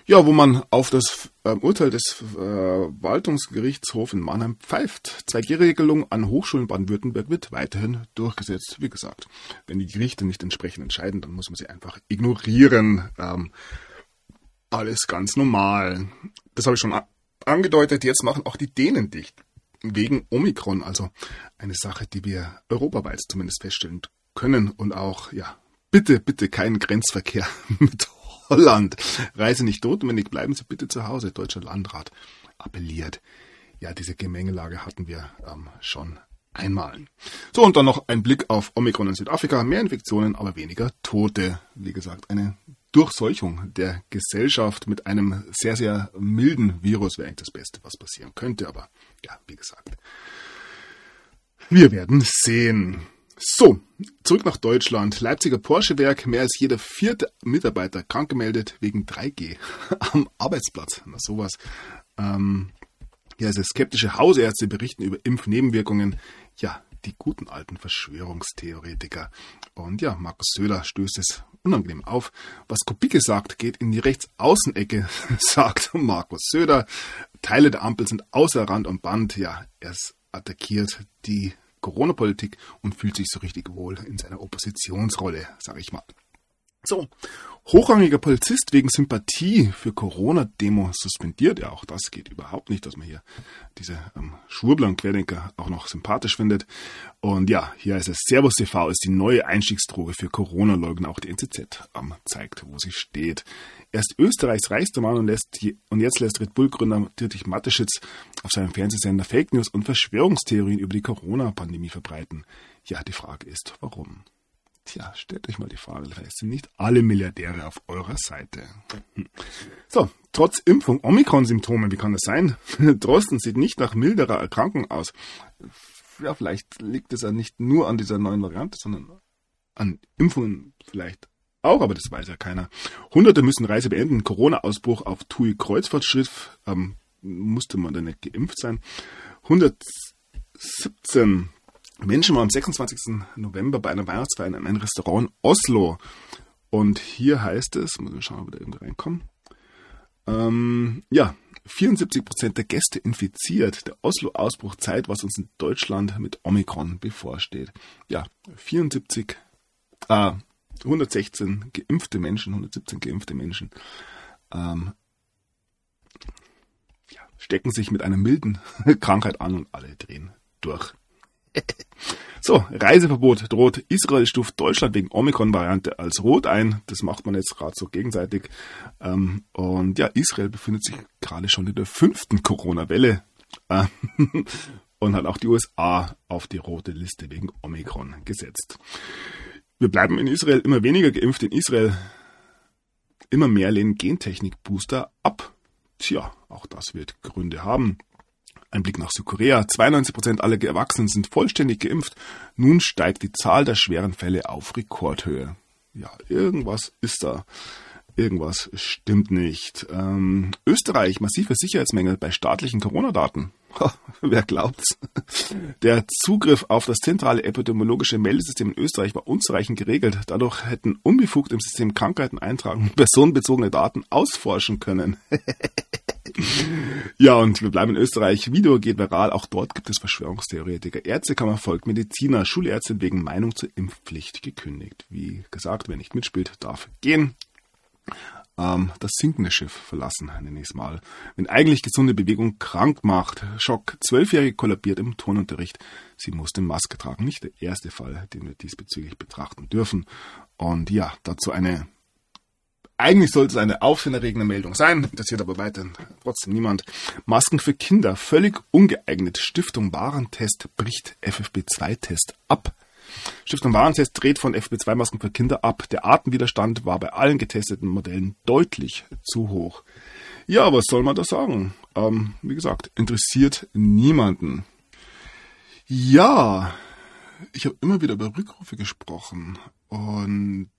Ja, wo man auf das äh, Urteil des äh, in Mannheim pfeift. 2G-Regelung an Hochschulen Baden-Württemberg wird weiterhin durchgesetzt. Wie gesagt, wenn die Gerichte nicht entsprechend entscheiden, dann muss man sie einfach ignorieren. Ähm, alles ganz normal. Das habe ich schon angedeutet. Jetzt machen auch die Dänen dicht. Wegen Omikron, also eine Sache, die wir europaweit zumindest feststellen können und auch, ja, bitte, bitte keinen Grenzverkehr mit Holland. Reise nicht notwendig, bleiben Sie bitte zu Hause. Deutscher Landrat appelliert. Ja, diese Gemengelage hatten wir ähm, schon einmal. So, und dann noch ein Blick auf Omikron in Südafrika. Mehr Infektionen, aber weniger Tote. Wie gesagt, eine Durchseuchung der Gesellschaft mit einem sehr, sehr milden Virus wäre eigentlich das Beste, was passieren könnte. Aber ja, wie gesagt, wir werden sehen. So, zurück nach Deutschland. Leipziger Porsche-Werk, mehr als jeder vierte Mitarbeiter krank gemeldet wegen 3G am Arbeitsplatz. Na sowas. Ähm, Ja, also skeptische Hausärzte berichten über Impfnebenwirkungen. Ja, die guten alten Verschwörungstheoretiker. Und ja, Markus Söder stößt es unangenehm auf. Was Kubicke sagt, geht in die Rechtsaußenecke, sagt Markus Söder. Teile der Ampel sind außer Rand und Band. Ja, er attackiert die Corona-Politik und fühlt sich so richtig wohl in seiner Oppositionsrolle, sage ich mal. So, hochrangiger Polizist wegen Sympathie für Corona-Demo suspendiert. Ja, auch das geht überhaupt nicht, dass man hier diese ähm, Schwurbler Querdenker auch noch sympathisch findet. Und ja, hier heißt es, Servus TV ist die neue Einstiegsdroge für Corona-Leugner. Auch die NZZ ähm, zeigt, wo sie steht. Er ist Österreichs reichster Mann und, lässt die, und jetzt lässt Red Bull-Gründer Dietrich Mateschitz auf seinem Fernsehsender Fake News und Verschwörungstheorien über die Corona-Pandemie verbreiten. Ja, die Frage ist, warum? Tja, stellt euch mal die Frage, vielleicht sind nicht alle Milliardäre auf eurer Seite. So, trotz Impfung Omikron-Symptome, wie kann das sein? Drosten sieht nicht nach milderer Erkrankung aus. Ja, vielleicht liegt es ja nicht nur an dieser neuen Variante, sondern an Impfungen vielleicht auch, aber das weiß ja keiner. Hunderte müssen Reise beenden. Corona-Ausbruch auf TUI Kreuzfahrtschiff. Ähm, musste man da nicht geimpft sein. 117 Menschen waren am 26. November bei einer Weihnachtsfeier in einem Restaurant in Oslo. Und hier heißt es, muss ich schauen, ob wir da irgendwie reinkommen. Ähm, ja, 74% der Gäste infiziert. Der Oslo-Ausbruch zeigt, was uns in Deutschland mit Omikron bevorsteht. Ja, 74, äh, 116 geimpfte Menschen, 117 geimpfte Menschen ähm, ja, stecken sich mit einer milden Krankheit an und alle drehen durch. So, Reiseverbot droht. Israel stuft Deutschland wegen Omikron-Variante als rot ein. Das macht man jetzt gerade so gegenseitig. Ähm, und ja, Israel befindet sich gerade schon in der fünften Corona-Welle. Äh, und hat auch die USA auf die rote Liste wegen Omikron gesetzt. Wir bleiben in Israel immer weniger geimpft. In Israel immer mehr lehnen Gentechnik-Booster ab. Tja, auch das wird Gründe haben. Ein Blick nach Südkorea. 92% aller Erwachsenen sind vollständig geimpft. Nun steigt die Zahl der schweren Fälle auf Rekordhöhe. Ja, irgendwas ist da. Irgendwas stimmt nicht. Ähm, Österreich, massive Sicherheitsmängel bei staatlichen Corona-Daten. Wer glaubt's? Der Zugriff auf das zentrale epidemiologische Meldesystem in Österreich war unzureichend geregelt. Dadurch hätten unbefugt im System Krankheiten eintragen personenbezogene Daten ausforschen können. ja, und wir bleiben in Österreich. Video geht viral. Auch dort gibt es Verschwörungstheoretiker. Ärztekammer folgt Mediziner. Schulärztin wegen Meinung zur Impfpflicht gekündigt. Wie gesagt, wer nicht mitspielt, darf gehen. Ähm, das sinkende Schiff verlassen, nenne ich es mal. Wenn eigentlich gesunde Bewegung krank macht. Schock. Zwölfjährige kollabiert im Turnunterricht. Sie musste Maske tragen. Nicht der erste Fall, den wir diesbezüglich betrachten dürfen. Und ja, dazu eine eigentlich sollte es eine aufsehenerregende Meldung sein, interessiert aber weiterhin trotzdem niemand. Masken für Kinder völlig ungeeignet. Stiftung Warentest bricht FFP2-Test ab. Stiftung Warentest dreht von FFP2-Masken für Kinder ab. Der Atemwiderstand war bei allen getesteten Modellen deutlich zu hoch. Ja, was soll man da sagen? Ähm, wie gesagt, interessiert niemanden. Ja, ich habe immer wieder über Rückrufe gesprochen und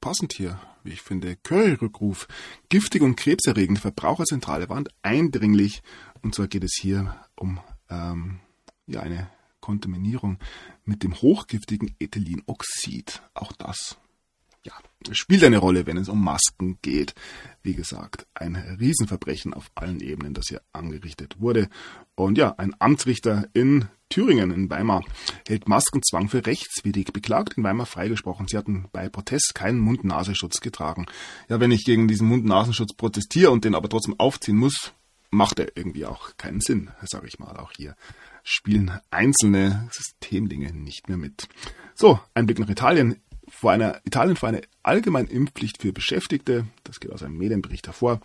passend hier, wie ich finde, Curry-Rückruf. Giftige und krebserregende Verbraucherzentrale warnt eindringlich. Und zwar geht es hier um ähm, ja, eine Kontaminierung mit dem hochgiftigen Ethylenoxid. Auch das ja, spielt eine Rolle, wenn es um Masken geht. Wie gesagt, ein Riesenverbrechen auf allen Ebenen, das hier angerichtet wurde. Und ja, ein Amtsrichter in Thüringen, in Weimar, hält Maskenzwang für rechtswidrig. Beklagt in Weimar freigesprochen. Sie hatten bei Protest keinen Mund-Nasenschutz getragen. Ja, wenn ich gegen diesen Mund-Nasenschutz protestiere und den aber trotzdem aufziehen muss, macht er irgendwie auch keinen Sinn, sage ich mal. Auch hier spielen einzelne Systemdinge nicht mehr mit. So, ein Blick nach Italien vor einer, Italien vor eine allgemeine Impfpflicht für Beschäftigte. Das geht aus einem Medienbericht hervor.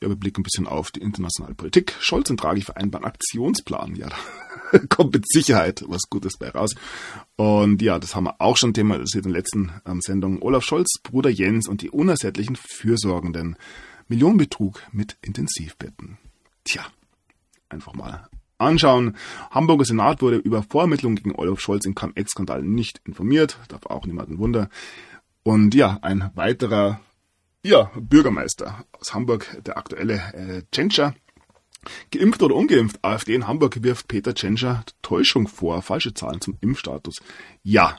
Ja, wir blicken ein bisschen auf die internationale Politik. Scholz und Draghi vereinbaren Aktionsplan. Ja, da kommt mit Sicherheit was Gutes bei raus. Und ja, das haben wir auch schon thematisiert in der letzten ähm, Sendung. Olaf Scholz, Bruder Jens und die unersättlichen Fürsorgenden. Millionenbetrug mit Intensivbetten. Tja, einfach mal anschauen. Hamburger Senat wurde über Vorermittlungen gegen Olaf Scholz im Cum-Ex-Skandal nicht informiert. Darf auch niemanden wundern. Und ja, ein weiterer ja, Bürgermeister aus Hamburg, der aktuelle äh, Tschentscher, Geimpft oder ungeimpft? AfD in Hamburg wirft Peter Tschentscher Täuschung vor, falsche Zahlen zum Impfstatus. Ja,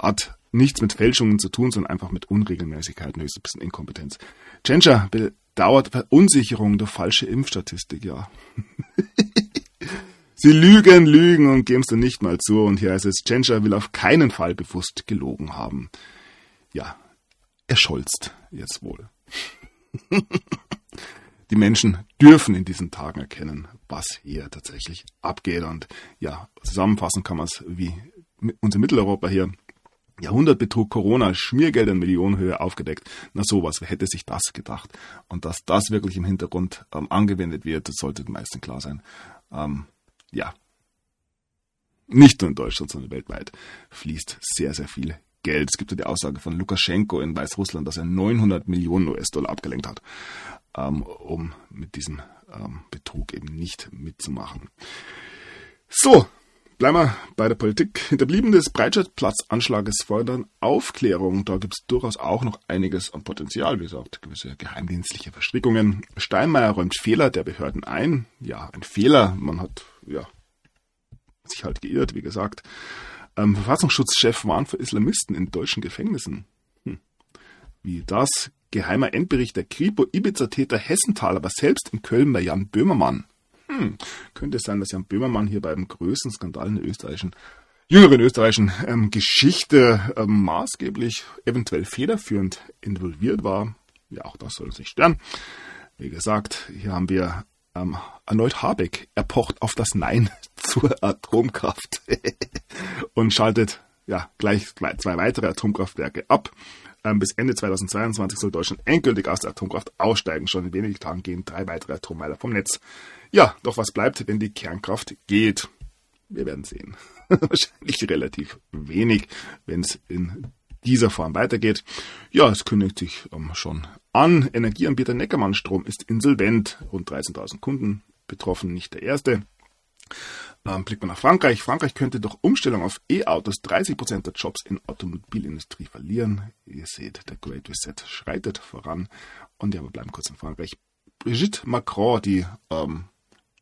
hat nichts mit Fälschungen zu tun, sondern einfach mit Unregelmäßigkeiten, höchstens ein bisschen Inkompetenz. Tschentscher bedauert Verunsicherung durch falsche Impfstatistik, ja. Sie lügen, lügen und geben es dann nicht mal zu. Und hier heißt es, Tschentscher will auf keinen Fall bewusst gelogen haben. Ja, er scholzt jetzt wohl. Die Menschen dürfen in diesen Tagen erkennen, was hier tatsächlich abgeht. Und ja, zusammenfassen kann man es wie unser Mitteleuropa hier. Jahrhundertbetrug, Corona, Schmiergelder in Millionenhöhe aufgedeckt. Na sowas, wer hätte sich das gedacht? Und dass das wirklich im Hintergrund ähm, angewendet wird, das sollte den meisten klar sein. Ähm, ja, nicht nur in Deutschland, sondern weltweit fließt sehr, sehr viel Geld. Es gibt ja die Aussage von Lukaschenko in Weißrussland, dass er 900 Millionen US-Dollar abgelenkt hat, ähm, um mit diesem ähm, Betrug eben nicht mitzumachen. So, bleiben wir bei der Politik. Hinterblieben des Breitscheidplatzanschlages fordern Aufklärung. Da gibt es durchaus auch noch einiges an Potenzial. Wie gesagt, gewisse geheimdienstliche Verstrickungen. Steinmeier räumt Fehler der Behörden ein. Ja, ein Fehler. Man hat ja sich halt geirrt, wie gesagt. Ähm, Verfassungsschutzchef warnt für Islamisten in deutschen Gefängnissen. Hm. Wie das? Geheimer Endbericht der Kripo Ibiza-Täter Hessenthal, aber selbst in Köln bei Jan Böhmermann. Hm. Könnte es sein, dass Jan Böhmermann hier beim größten Skandal in der österreichischen, jüngeren österreichischen ähm, Geschichte ähm, maßgeblich, eventuell federführend involviert war. Ja, auch das soll uns nicht stören. Wie gesagt, hier haben wir ähm, erneut Habeck. Er pocht auf das Nein zur Atomkraft und schaltet ja gleich zwei weitere Atomkraftwerke ab. Ähm, bis Ende 2022 soll Deutschland endgültig aus der Atomkraft aussteigen. Schon in wenigen Tagen gehen drei weitere Atommeiler vom Netz. Ja, doch was bleibt, wenn die Kernkraft geht? Wir werden sehen. Wahrscheinlich relativ wenig, wenn es in dieser Form weitergeht. Ja, es kündigt sich ähm, schon an. Energieanbieter Neckermann Strom ist insolvent. Rund 13.000 Kunden betroffen, nicht der erste. Ähm, blickt man nach Frankreich. Frankreich könnte durch Umstellung auf E-Autos 30% der Jobs in Automobilindustrie verlieren. Ihr seht, der Great Reset schreitet voran. Und ja, wir bleiben kurz in Frankreich. Brigitte Macron, die ähm,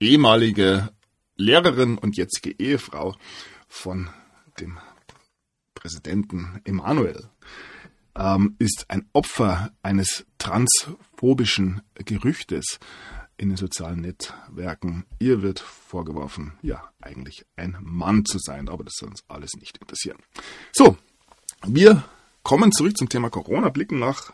ehemalige Lehrerin und jetzige Ehefrau von dem Präsidenten Emmanuel, ähm, ist ein Opfer eines transphobischen Gerüchtes in den sozialen Netzwerken. Ihr wird vorgeworfen, ja, eigentlich ein Mann zu sein, aber das soll uns alles nicht interessieren. So, wir kommen zurück zum Thema Corona, blicken nach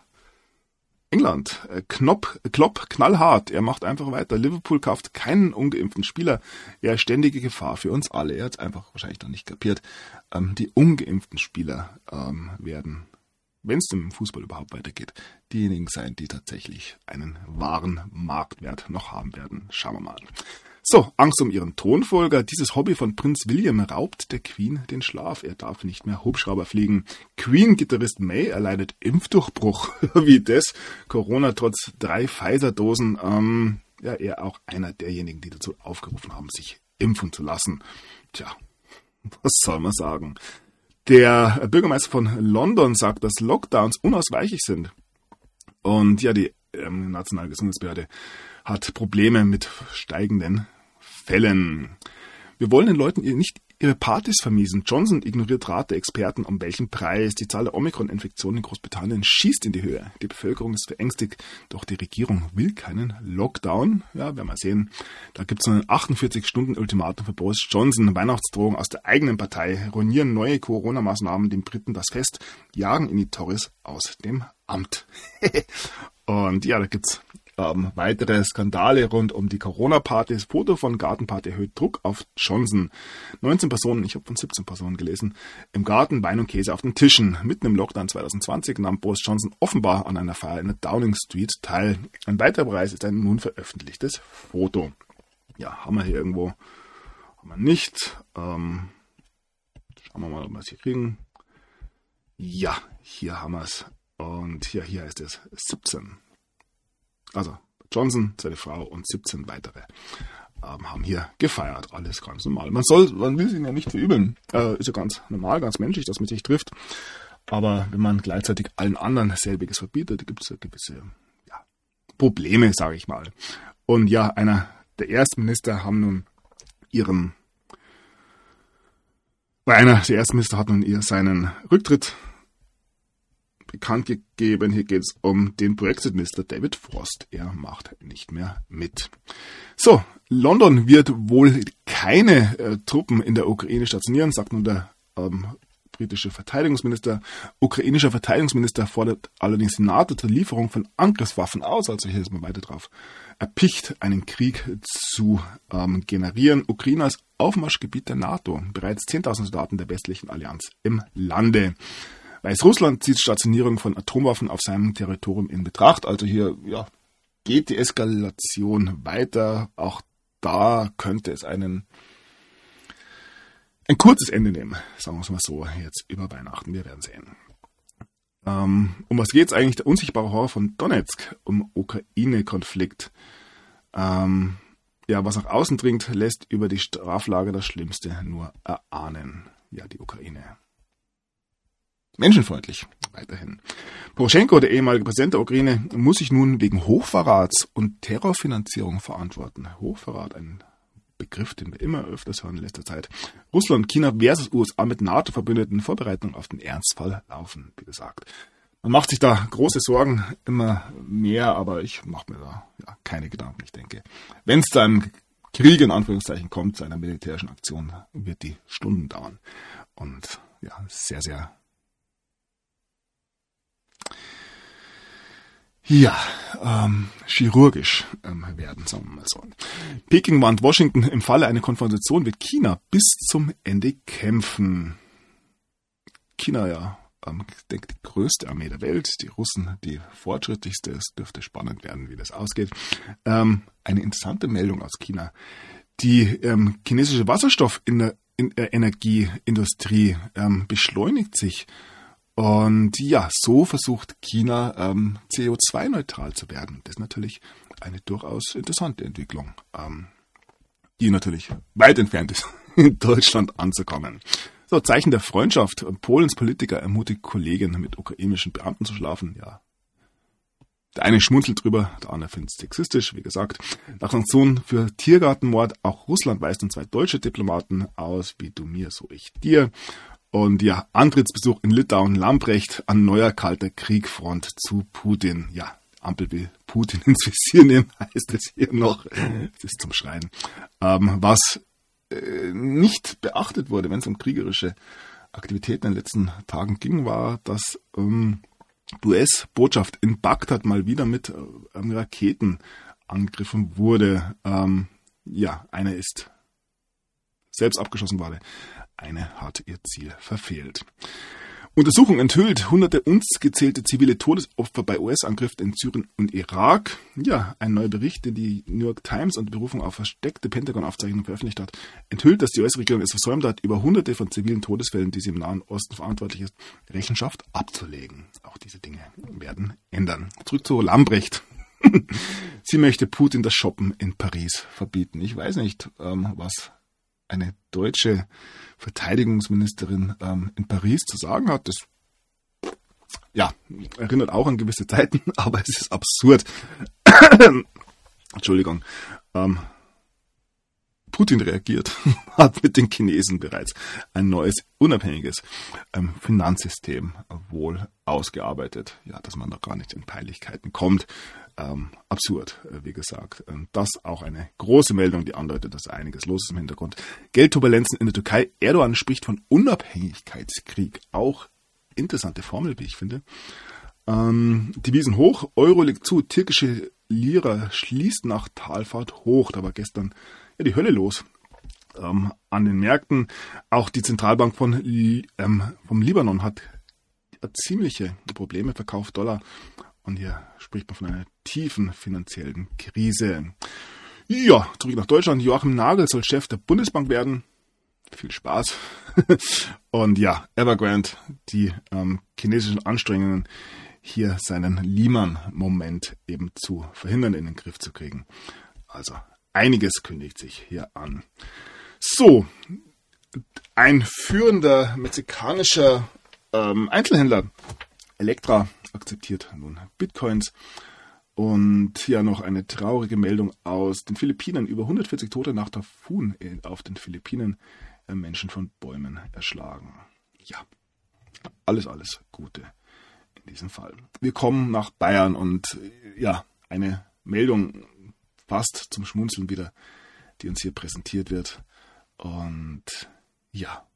England. Äh, Knopp, Klopp knallhart. Er macht einfach weiter. Liverpool kauft keinen ungeimpften Spieler. Er ist ständige Gefahr für uns alle. Er hat es einfach wahrscheinlich noch nicht kapiert. Ähm, die ungeimpften Spieler ähm, werden wenn es im Fußball überhaupt weitergeht, diejenigen sein, die tatsächlich einen wahren Marktwert noch haben werden. Schauen wir mal. So, Angst um ihren Thronfolger. Dieses Hobby von Prinz William raubt der Queen den Schlaf. Er darf nicht mehr Hubschrauber fliegen. Queen-Gitarrist May erleidet Impfdurchbruch. Wie das? Corona trotz drei Pfizer-Dosen. Ähm, ja, er auch einer derjenigen, die dazu aufgerufen haben, sich impfen zu lassen. Tja, was soll man sagen? Der Bürgermeister von London sagt, dass Lockdowns unausweichlich sind. Und ja, die ähm, Nationale hat Probleme mit steigenden Fällen. Wir wollen den Leuten nicht ihre Partys vermiesen. Johnson ignoriert Rat der Experten um welchen Preis. Die Zahl der Omikron-Infektionen in Großbritannien schießt in die Höhe. Die Bevölkerung ist verängstigt, doch die Regierung will keinen Lockdown. Ja, werden wir sehen. Da gibt es ein 48-Stunden-Ultimatum für Boris Johnson. Weihnachtsdrohung aus der eigenen Partei. Ruinieren neue Corona-Maßnahmen den Briten das Fest. Jagen in die Torres aus dem Amt. Und ja, da gibt's ähm, weitere Skandale rund um die Corona-Partys. Foto von Gartenparty erhöht Druck auf Johnson. 19 Personen, ich habe von 17 Personen gelesen, im Garten Wein und Käse auf den Tischen. Mitten im Lockdown 2020 nahm Boris Johnson offenbar an einer Feier in der Downing Street teil. Ein weiterer Preis ist ein nun veröffentlichtes Foto. Ja, haben wir hier irgendwo, haben wir nicht. Ähm, schauen wir mal, ob wir es hier kriegen. Ja, hier haben wir es. Und hier, hier heißt es 17. Also Johnson, seine Frau und 17 weitere ähm, haben hier gefeiert. Alles ganz normal. Man soll, man will sie ja nicht verübeln. Äh, ist ja ganz normal, ganz menschlich, dass man sich trifft. Aber wenn man gleichzeitig allen anderen selbiges verbietet, gibt es ja gewisse ja, Probleme, sage ich mal. Und ja, einer der Erstminister haben nun ihren, einer der Erstminister hat nun ihr seinen Rücktritt bekannt gegeben. Hier geht es um den Brexit-Minister David Frost. Er macht nicht mehr mit. So, London wird wohl keine äh, Truppen in der Ukraine stationieren, sagt nun der ähm, britische Verteidigungsminister. Ukrainischer Verteidigungsminister fordert allerdings die NATO zur Lieferung von Angriffswaffen aus. Also hier ist man weiter drauf erpicht, einen Krieg zu ähm, generieren. Ukraine als Aufmarschgebiet der NATO. Bereits 10.000 Soldaten der westlichen Allianz im Lande. Weißrussland zieht Stationierung von Atomwaffen auf seinem Territorium in Betracht. Also hier ja, geht die Eskalation weiter. Auch da könnte es einen ein kurzes Ende nehmen, sagen wir es mal so, jetzt über Weihnachten. Wir werden sehen. Ähm, um was geht es eigentlich? Der unsichtbare Horror von Donetsk, um Ukraine-Konflikt. Ähm, ja, was nach außen dringt, lässt über die Straflager das Schlimmste nur erahnen. Ja, die Ukraine. Menschenfreundlich, weiterhin. Poroschenko, der ehemalige Präsident der Ukraine, muss sich nun wegen Hochverrats und Terrorfinanzierung verantworten. Hochverrat, ein Begriff, den wir immer öfters hören in letzter Zeit. Russland, China versus USA mit NATO-Verbündeten Vorbereitungen auf den Ernstfall laufen, wie gesagt. Man macht sich da große Sorgen, immer mehr, aber ich mache mir da ja, keine Gedanken. Ich denke, wenn es zu einem Krieg in Anführungszeichen kommt, zu einer militärischen Aktion, wird die Stunden dauern. Und ja, sehr, sehr ja, ähm, chirurgisch ähm, werden, sagen wir mal so. Peking warnt Washington, im Falle einer Konfrontation wird China bis zum Ende kämpfen. China ja, ähm, ich denke, die größte Armee der Welt, die Russen die fortschrittlichste. Es dürfte spannend werden, wie das ausgeht. Ähm, eine interessante Meldung aus China. Die ähm, chinesische Wasserstoffenergieindustrie ähm, beschleunigt sich und ja, so versucht China ähm, CO2-neutral zu werden. Das ist natürlich eine durchaus interessante Entwicklung, ähm, die natürlich weit entfernt ist, in Deutschland anzukommen. So, Zeichen der Freundschaft. Polens Politiker ermutigt Kollegen, mit ukrainischen Beamten zu schlafen. Ja. Der eine schmunzelt drüber, der andere findet es sexistisch, wie gesagt. Nach Sanktionen für Tiergartenmord, auch Russland weist nun zwei deutsche Diplomaten aus, wie du mir, so ich dir. Und ja, Antrittsbesuch in Litauen, Lamprecht an neuer kalter Kriegfront zu Putin. Ja, Ampel will Putin ins Visier nehmen, heißt es hier noch. Es ist zum Schreien. Ähm, was äh, nicht beachtet wurde, wenn es um kriegerische Aktivitäten in den letzten Tagen ging, war, dass ähm, die US-Botschaft in Bagdad mal wieder mit ähm, Raketen angegriffen wurde. Ähm, ja, einer ist selbst abgeschossen wurde. Eine hat ihr Ziel verfehlt. Untersuchung enthüllt hunderte uns gezählte zivile Todesopfer bei US-Angriffen in Syrien und Irak. Ja, ein neuer Bericht, den die New York Times unter Berufung auf versteckte Pentagon-Aufzeichnungen veröffentlicht hat, enthüllt, dass die US-Regierung es versäumt hat, über hunderte von zivilen Todesfällen, die sie im Nahen Osten verantwortlich ist, Rechenschaft abzulegen. Auch diese Dinge werden ändern. Zurück zu Lambrecht. sie möchte Putin das Shoppen in Paris verbieten. Ich weiß nicht, ähm, was eine deutsche Verteidigungsministerin ähm, in Paris zu sagen hat. Das ja, erinnert auch an gewisse Zeiten, aber es ist absurd. Entschuldigung. Ähm, Putin reagiert, hat mit den Chinesen bereits ein neues, unabhängiges ähm, Finanzsystem wohl ausgearbeitet. Ja, dass man da gar nicht in Peinlichkeiten kommt. Ähm, absurd, äh, wie gesagt. Ähm, das auch eine große Meldung, die andeutet, dass einiges los ist im Hintergrund. Geldturbulenzen in der Türkei. Erdogan spricht von Unabhängigkeitskrieg. Auch interessante Formel, wie ich finde. Ähm, Devisen hoch, Euro liegt zu, türkische Lira schließt nach Talfahrt hoch. Da war gestern ja, die Hölle los ähm, an den Märkten. Auch die Zentralbank von, ähm, vom Libanon hat ziemliche Probleme, verkauft Dollar. Und hier spricht man von einer tiefen finanziellen Krise. Ja, zurück nach Deutschland. Joachim Nagel soll Chef der Bundesbank werden. Viel Spaß. Und ja, Evergrande, die ähm, chinesischen Anstrengungen, hier seinen Lehman-Moment eben zu verhindern, in den Griff zu kriegen. Also einiges kündigt sich hier an. So, ein führender mexikanischer ähm, Einzelhändler, Elektra, akzeptiert nun Bitcoins. Und ja, noch eine traurige Meldung aus den Philippinen. Über 140 Tote nach Tafun auf den Philippinen. Äh, Menschen von Bäumen erschlagen. Ja, alles, alles Gute in diesem Fall. Wir kommen nach Bayern und ja, eine Meldung fast zum Schmunzeln wieder, die uns hier präsentiert wird. Und ja,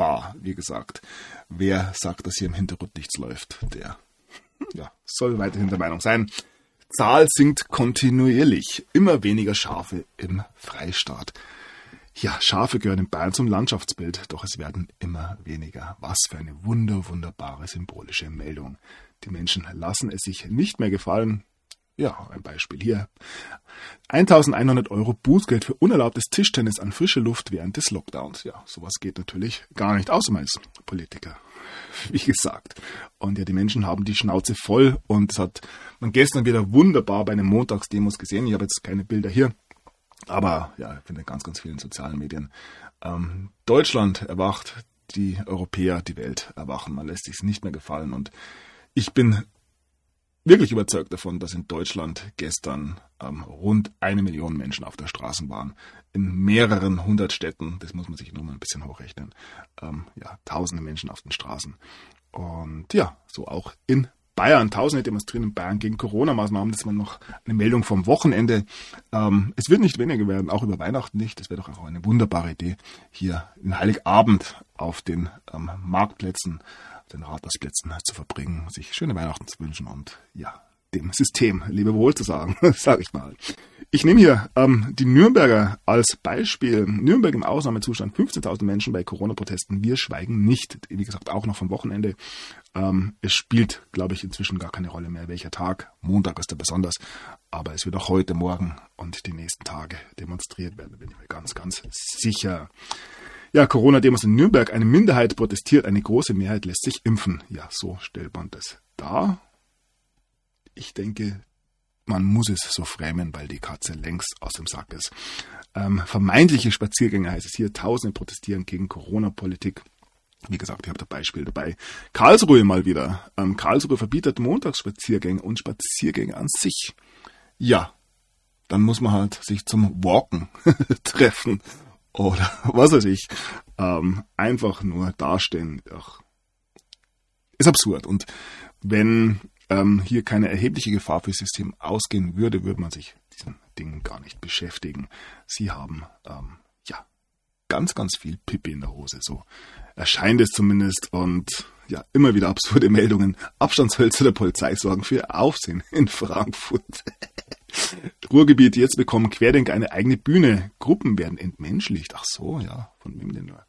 wunderbar, wie gesagt. Wer sagt, dass hier im Hintergrund nichts läuft, der ja, soll weiterhin der Meinung sein. Zahl sinkt kontinuierlich. Immer weniger Schafe im Freistaat. Ja, Schafe gehören in Bayern zum Landschaftsbild, doch es werden immer weniger. Was für eine wunder, wunderbare symbolische Meldung. Die Menschen lassen es sich nicht mehr gefallen. Ja, ein Beispiel hier. 1100 Euro Bußgeld für unerlaubtes Tischtennis an frische Luft während des Lockdowns. Ja, sowas geht natürlich gar nicht, außer man ist Politiker. Wie gesagt. Und ja, die Menschen haben die Schnauze voll und das hat man gestern wieder wunderbar bei einem Montagsdemos gesehen. Ich habe jetzt keine Bilder hier. Aber ja, ich finde ganz, ganz vielen sozialen Medien. Ähm, Deutschland erwacht, die Europäer, die Welt erwachen. Man lässt sich nicht mehr gefallen. Und ich bin wirklich überzeugt davon, dass in Deutschland gestern ähm, rund eine Million Menschen auf der Straße waren. In mehreren hundert Städten, das muss man sich nur mal ein bisschen hochrechnen. Ähm, ja, tausende Menschen auf den Straßen. Und ja, so auch in Bayern, Tausende demonstrieren in Bayern gegen Corona-Maßnahmen. Das war noch eine Meldung vom Wochenende. Ähm, es wird nicht weniger werden, auch über Weihnachten nicht. Das wäre doch auch eine wunderbare Idee, hier in Heiligabend auf den ähm, Marktplätzen, den Rathausplätzen zu verbringen, sich schöne Weihnachten zu wünschen und ja, dem System Lebewohl zu sagen, sage ich mal. Ich nehme hier ähm, die Nürnberger als Beispiel. Nürnberg im Ausnahmezustand, 15.000 Menschen bei Corona-Protesten. Wir schweigen nicht. Wie gesagt, auch noch vom Wochenende. Ähm, es spielt, glaube ich, inzwischen gar keine Rolle mehr, welcher Tag. Montag ist er besonders. Aber es wird auch heute, morgen und die nächsten Tage demonstriert werden, bin ich mir ganz, ganz sicher. Ja, Corona-Demos in Nürnberg. Eine Minderheit protestiert, eine große Mehrheit lässt sich impfen. Ja, so stellt man das dar. Ich denke, man muss es so främen, weil die Katze längst aus dem Sack ist. Ähm, vermeintliche Spaziergänge heißt es hier. Tausende protestieren gegen Corona-Politik. Wie gesagt, ich habe da Beispiel dabei. Karlsruhe mal wieder. Ähm, Karlsruhe verbietet Montagsspaziergänge und Spaziergänge an sich. Ja, dann muss man halt sich zum Walken treffen. Oder was weiß ich. Ähm, einfach nur dastehen. Ach, ist absurd. Und wenn ähm, hier keine erhebliche Gefahr für das System ausgehen würde, würde man sich diesen Dingen gar nicht beschäftigen. Sie haben ähm, ja ganz, ganz viel Pipi in der Hose. So erscheint es zumindest. Und ja, immer wieder absurde Meldungen. Abstandshölzer der Polizei sorgen für Aufsehen in Frankfurt. Ruhrgebiet, jetzt bekommen Querdenker eine eigene Bühne. Gruppen werden entmenschlicht. Ach so, ja, von wem denn nur?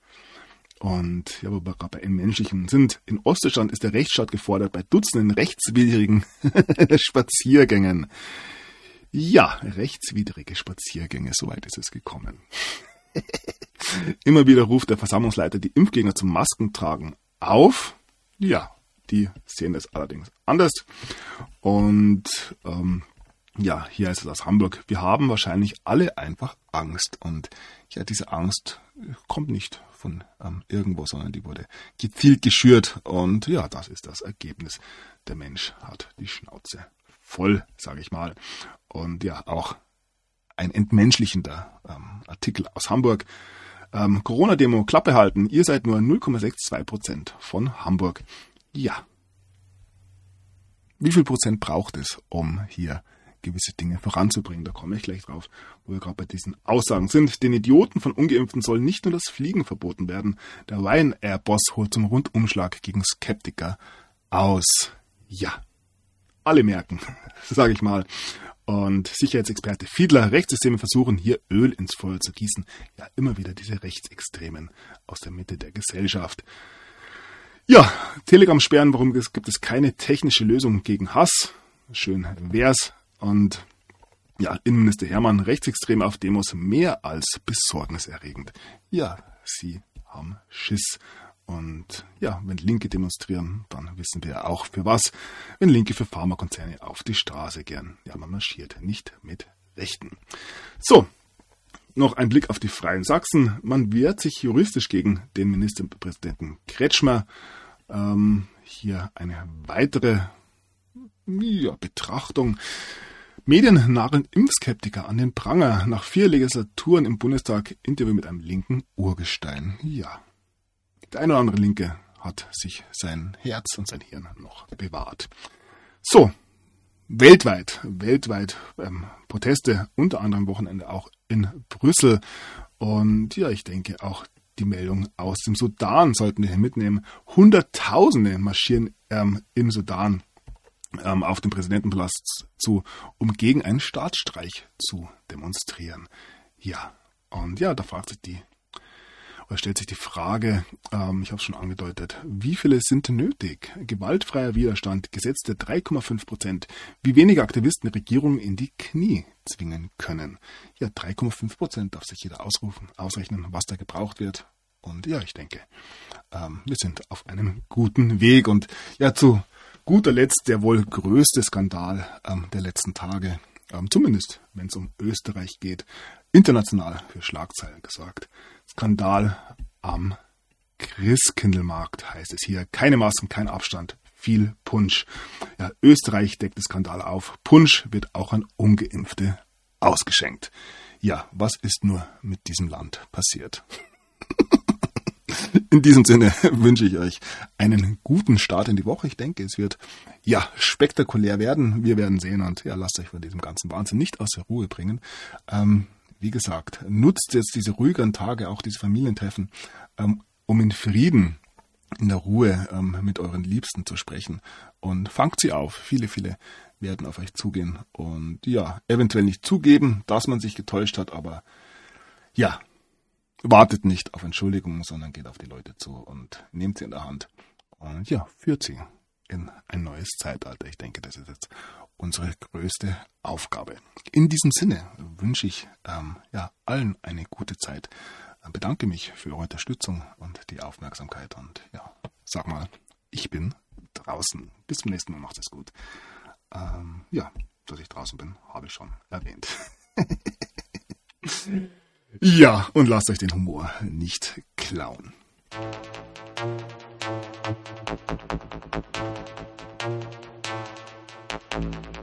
Und ja, wo wir gerade bei menschlichen sind, in Ostdeutschland ist der Rechtsstaat gefordert bei Dutzenden rechtswidrigen Spaziergängen. Ja, rechtswidrige Spaziergänge, soweit ist es gekommen. Immer wieder ruft der Versammlungsleiter die Impfgegner zum Maskentragen auf. Ja, die sehen das allerdings anders. Und ähm, ja, hier heißt es aus Hamburg, wir haben wahrscheinlich alle einfach Angst. Und ja, diese Angst kommt nicht von ähm, irgendwo, sondern die wurde gezielt geschürt. Und ja, das ist das Ergebnis. Der Mensch hat die Schnauze voll, sage ich mal. Und ja, auch ein entmenschlichender ähm, Artikel aus Hamburg. Ähm, Corona-Demo Klappe halten. Ihr seid nur 0,62 Prozent von Hamburg. Ja. Wie viel Prozent braucht es, um hier gewisse Dinge voranzubringen. Da komme ich gleich drauf, wo wir gerade bei diesen Aussagen sind. Den Idioten von Ungeimpften soll nicht nur das Fliegen verboten werden. Der Ryanair-Boss holt zum Rundumschlag gegen Skeptiker aus. Ja, alle merken, sage ich mal. Und Sicherheitsexperte Fiedler, Rechtssysteme versuchen hier Öl ins Feuer zu gießen. Ja, immer wieder diese Rechtsextremen aus der Mitte der Gesellschaft. Ja, Telegram sperren, warum gibt es keine technische Lösung gegen Hass? Schön wär's. Und ja, Innenminister Hermann, Rechtsextreme auf Demos mehr als besorgniserregend. Ja, sie haben Schiss. Und ja, wenn Linke demonstrieren, dann wissen wir auch für was. Wenn Linke für Pharmakonzerne auf die Straße gern. Ja, man marschiert nicht mit Rechten. So, noch ein Blick auf die Freien Sachsen. Man wehrt sich juristisch gegen den Ministerpräsidenten Kretschmer. Ähm, hier eine weitere ja, Betrachtung. Medien nageln Impfskeptiker an den Pranger. Nach vier Legislaturen im Bundestag Interview mit einem linken Urgestein. Ja. Der eine oder andere Linke hat sich sein Herz und sein Hirn noch bewahrt. So. Weltweit, weltweit ähm, Proteste, unter anderem Wochenende auch in Brüssel. Und ja, ich denke auch die Meldung aus dem Sudan sollten wir hier mitnehmen. Hunderttausende marschieren ähm, im Sudan ähm, auf dem Präsidentenpalast zu, um gegen einen Staatsstreich zu demonstrieren. Ja, und ja, da fragt sich die, oder stellt sich die Frage, ähm, ich habe es schon angedeutet, wie viele sind nötig? Gewaltfreier Widerstand, gesetzte 3,5 Prozent, wie wenige Aktivisten Regierungen in die Knie zwingen können. Ja, 3,5 Prozent darf sich jeder ausrufen, ausrechnen, was da gebraucht wird. Und ja, ich denke, ähm, wir sind auf einem guten Weg. Und ja, zu guter Letzt der wohl größte Skandal ähm, der letzten Tage, ähm, zumindest wenn es um Österreich geht, international für Schlagzeilen gesorgt. Skandal am Christkindlmarkt heißt es hier. Keine Masken, kein Abstand, viel Punsch. Ja, Österreich deckt den Skandal auf. Punsch wird auch an Ungeimpfte ausgeschenkt. Ja, was ist nur mit diesem Land passiert? In diesem Sinne wünsche ich euch einen guten Start in die Woche. Ich denke, es wird ja spektakulär werden. Wir werden sehen und ja, lasst euch von diesem ganzen Wahnsinn nicht aus der Ruhe bringen. Ähm, wie gesagt, nutzt jetzt diese ruhigeren Tage, auch diese Familientreffen, ähm, um in Frieden, in der Ruhe ähm, mit euren Liebsten zu sprechen. Und fangt sie auf. Viele, viele werden auf euch zugehen und ja, eventuell nicht zugeben, dass man sich getäuscht hat, aber ja, wartet nicht auf Entschuldigung, sondern geht auf die Leute zu und nehmt sie in der Hand und ja, führt sie in ein neues Zeitalter. Ich denke, das ist jetzt unsere größte Aufgabe. In diesem Sinne wünsche ich ähm, ja, allen eine gute Zeit. Bedanke mich für eure Unterstützung und die Aufmerksamkeit und ja, sag mal, ich bin draußen. Bis zum nächsten Mal, macht es gut. Ähm, ja, dass ich draußen bin, habe ich schon erwähnt. Ja, und lasst euch den Humor nicht klauen. Musik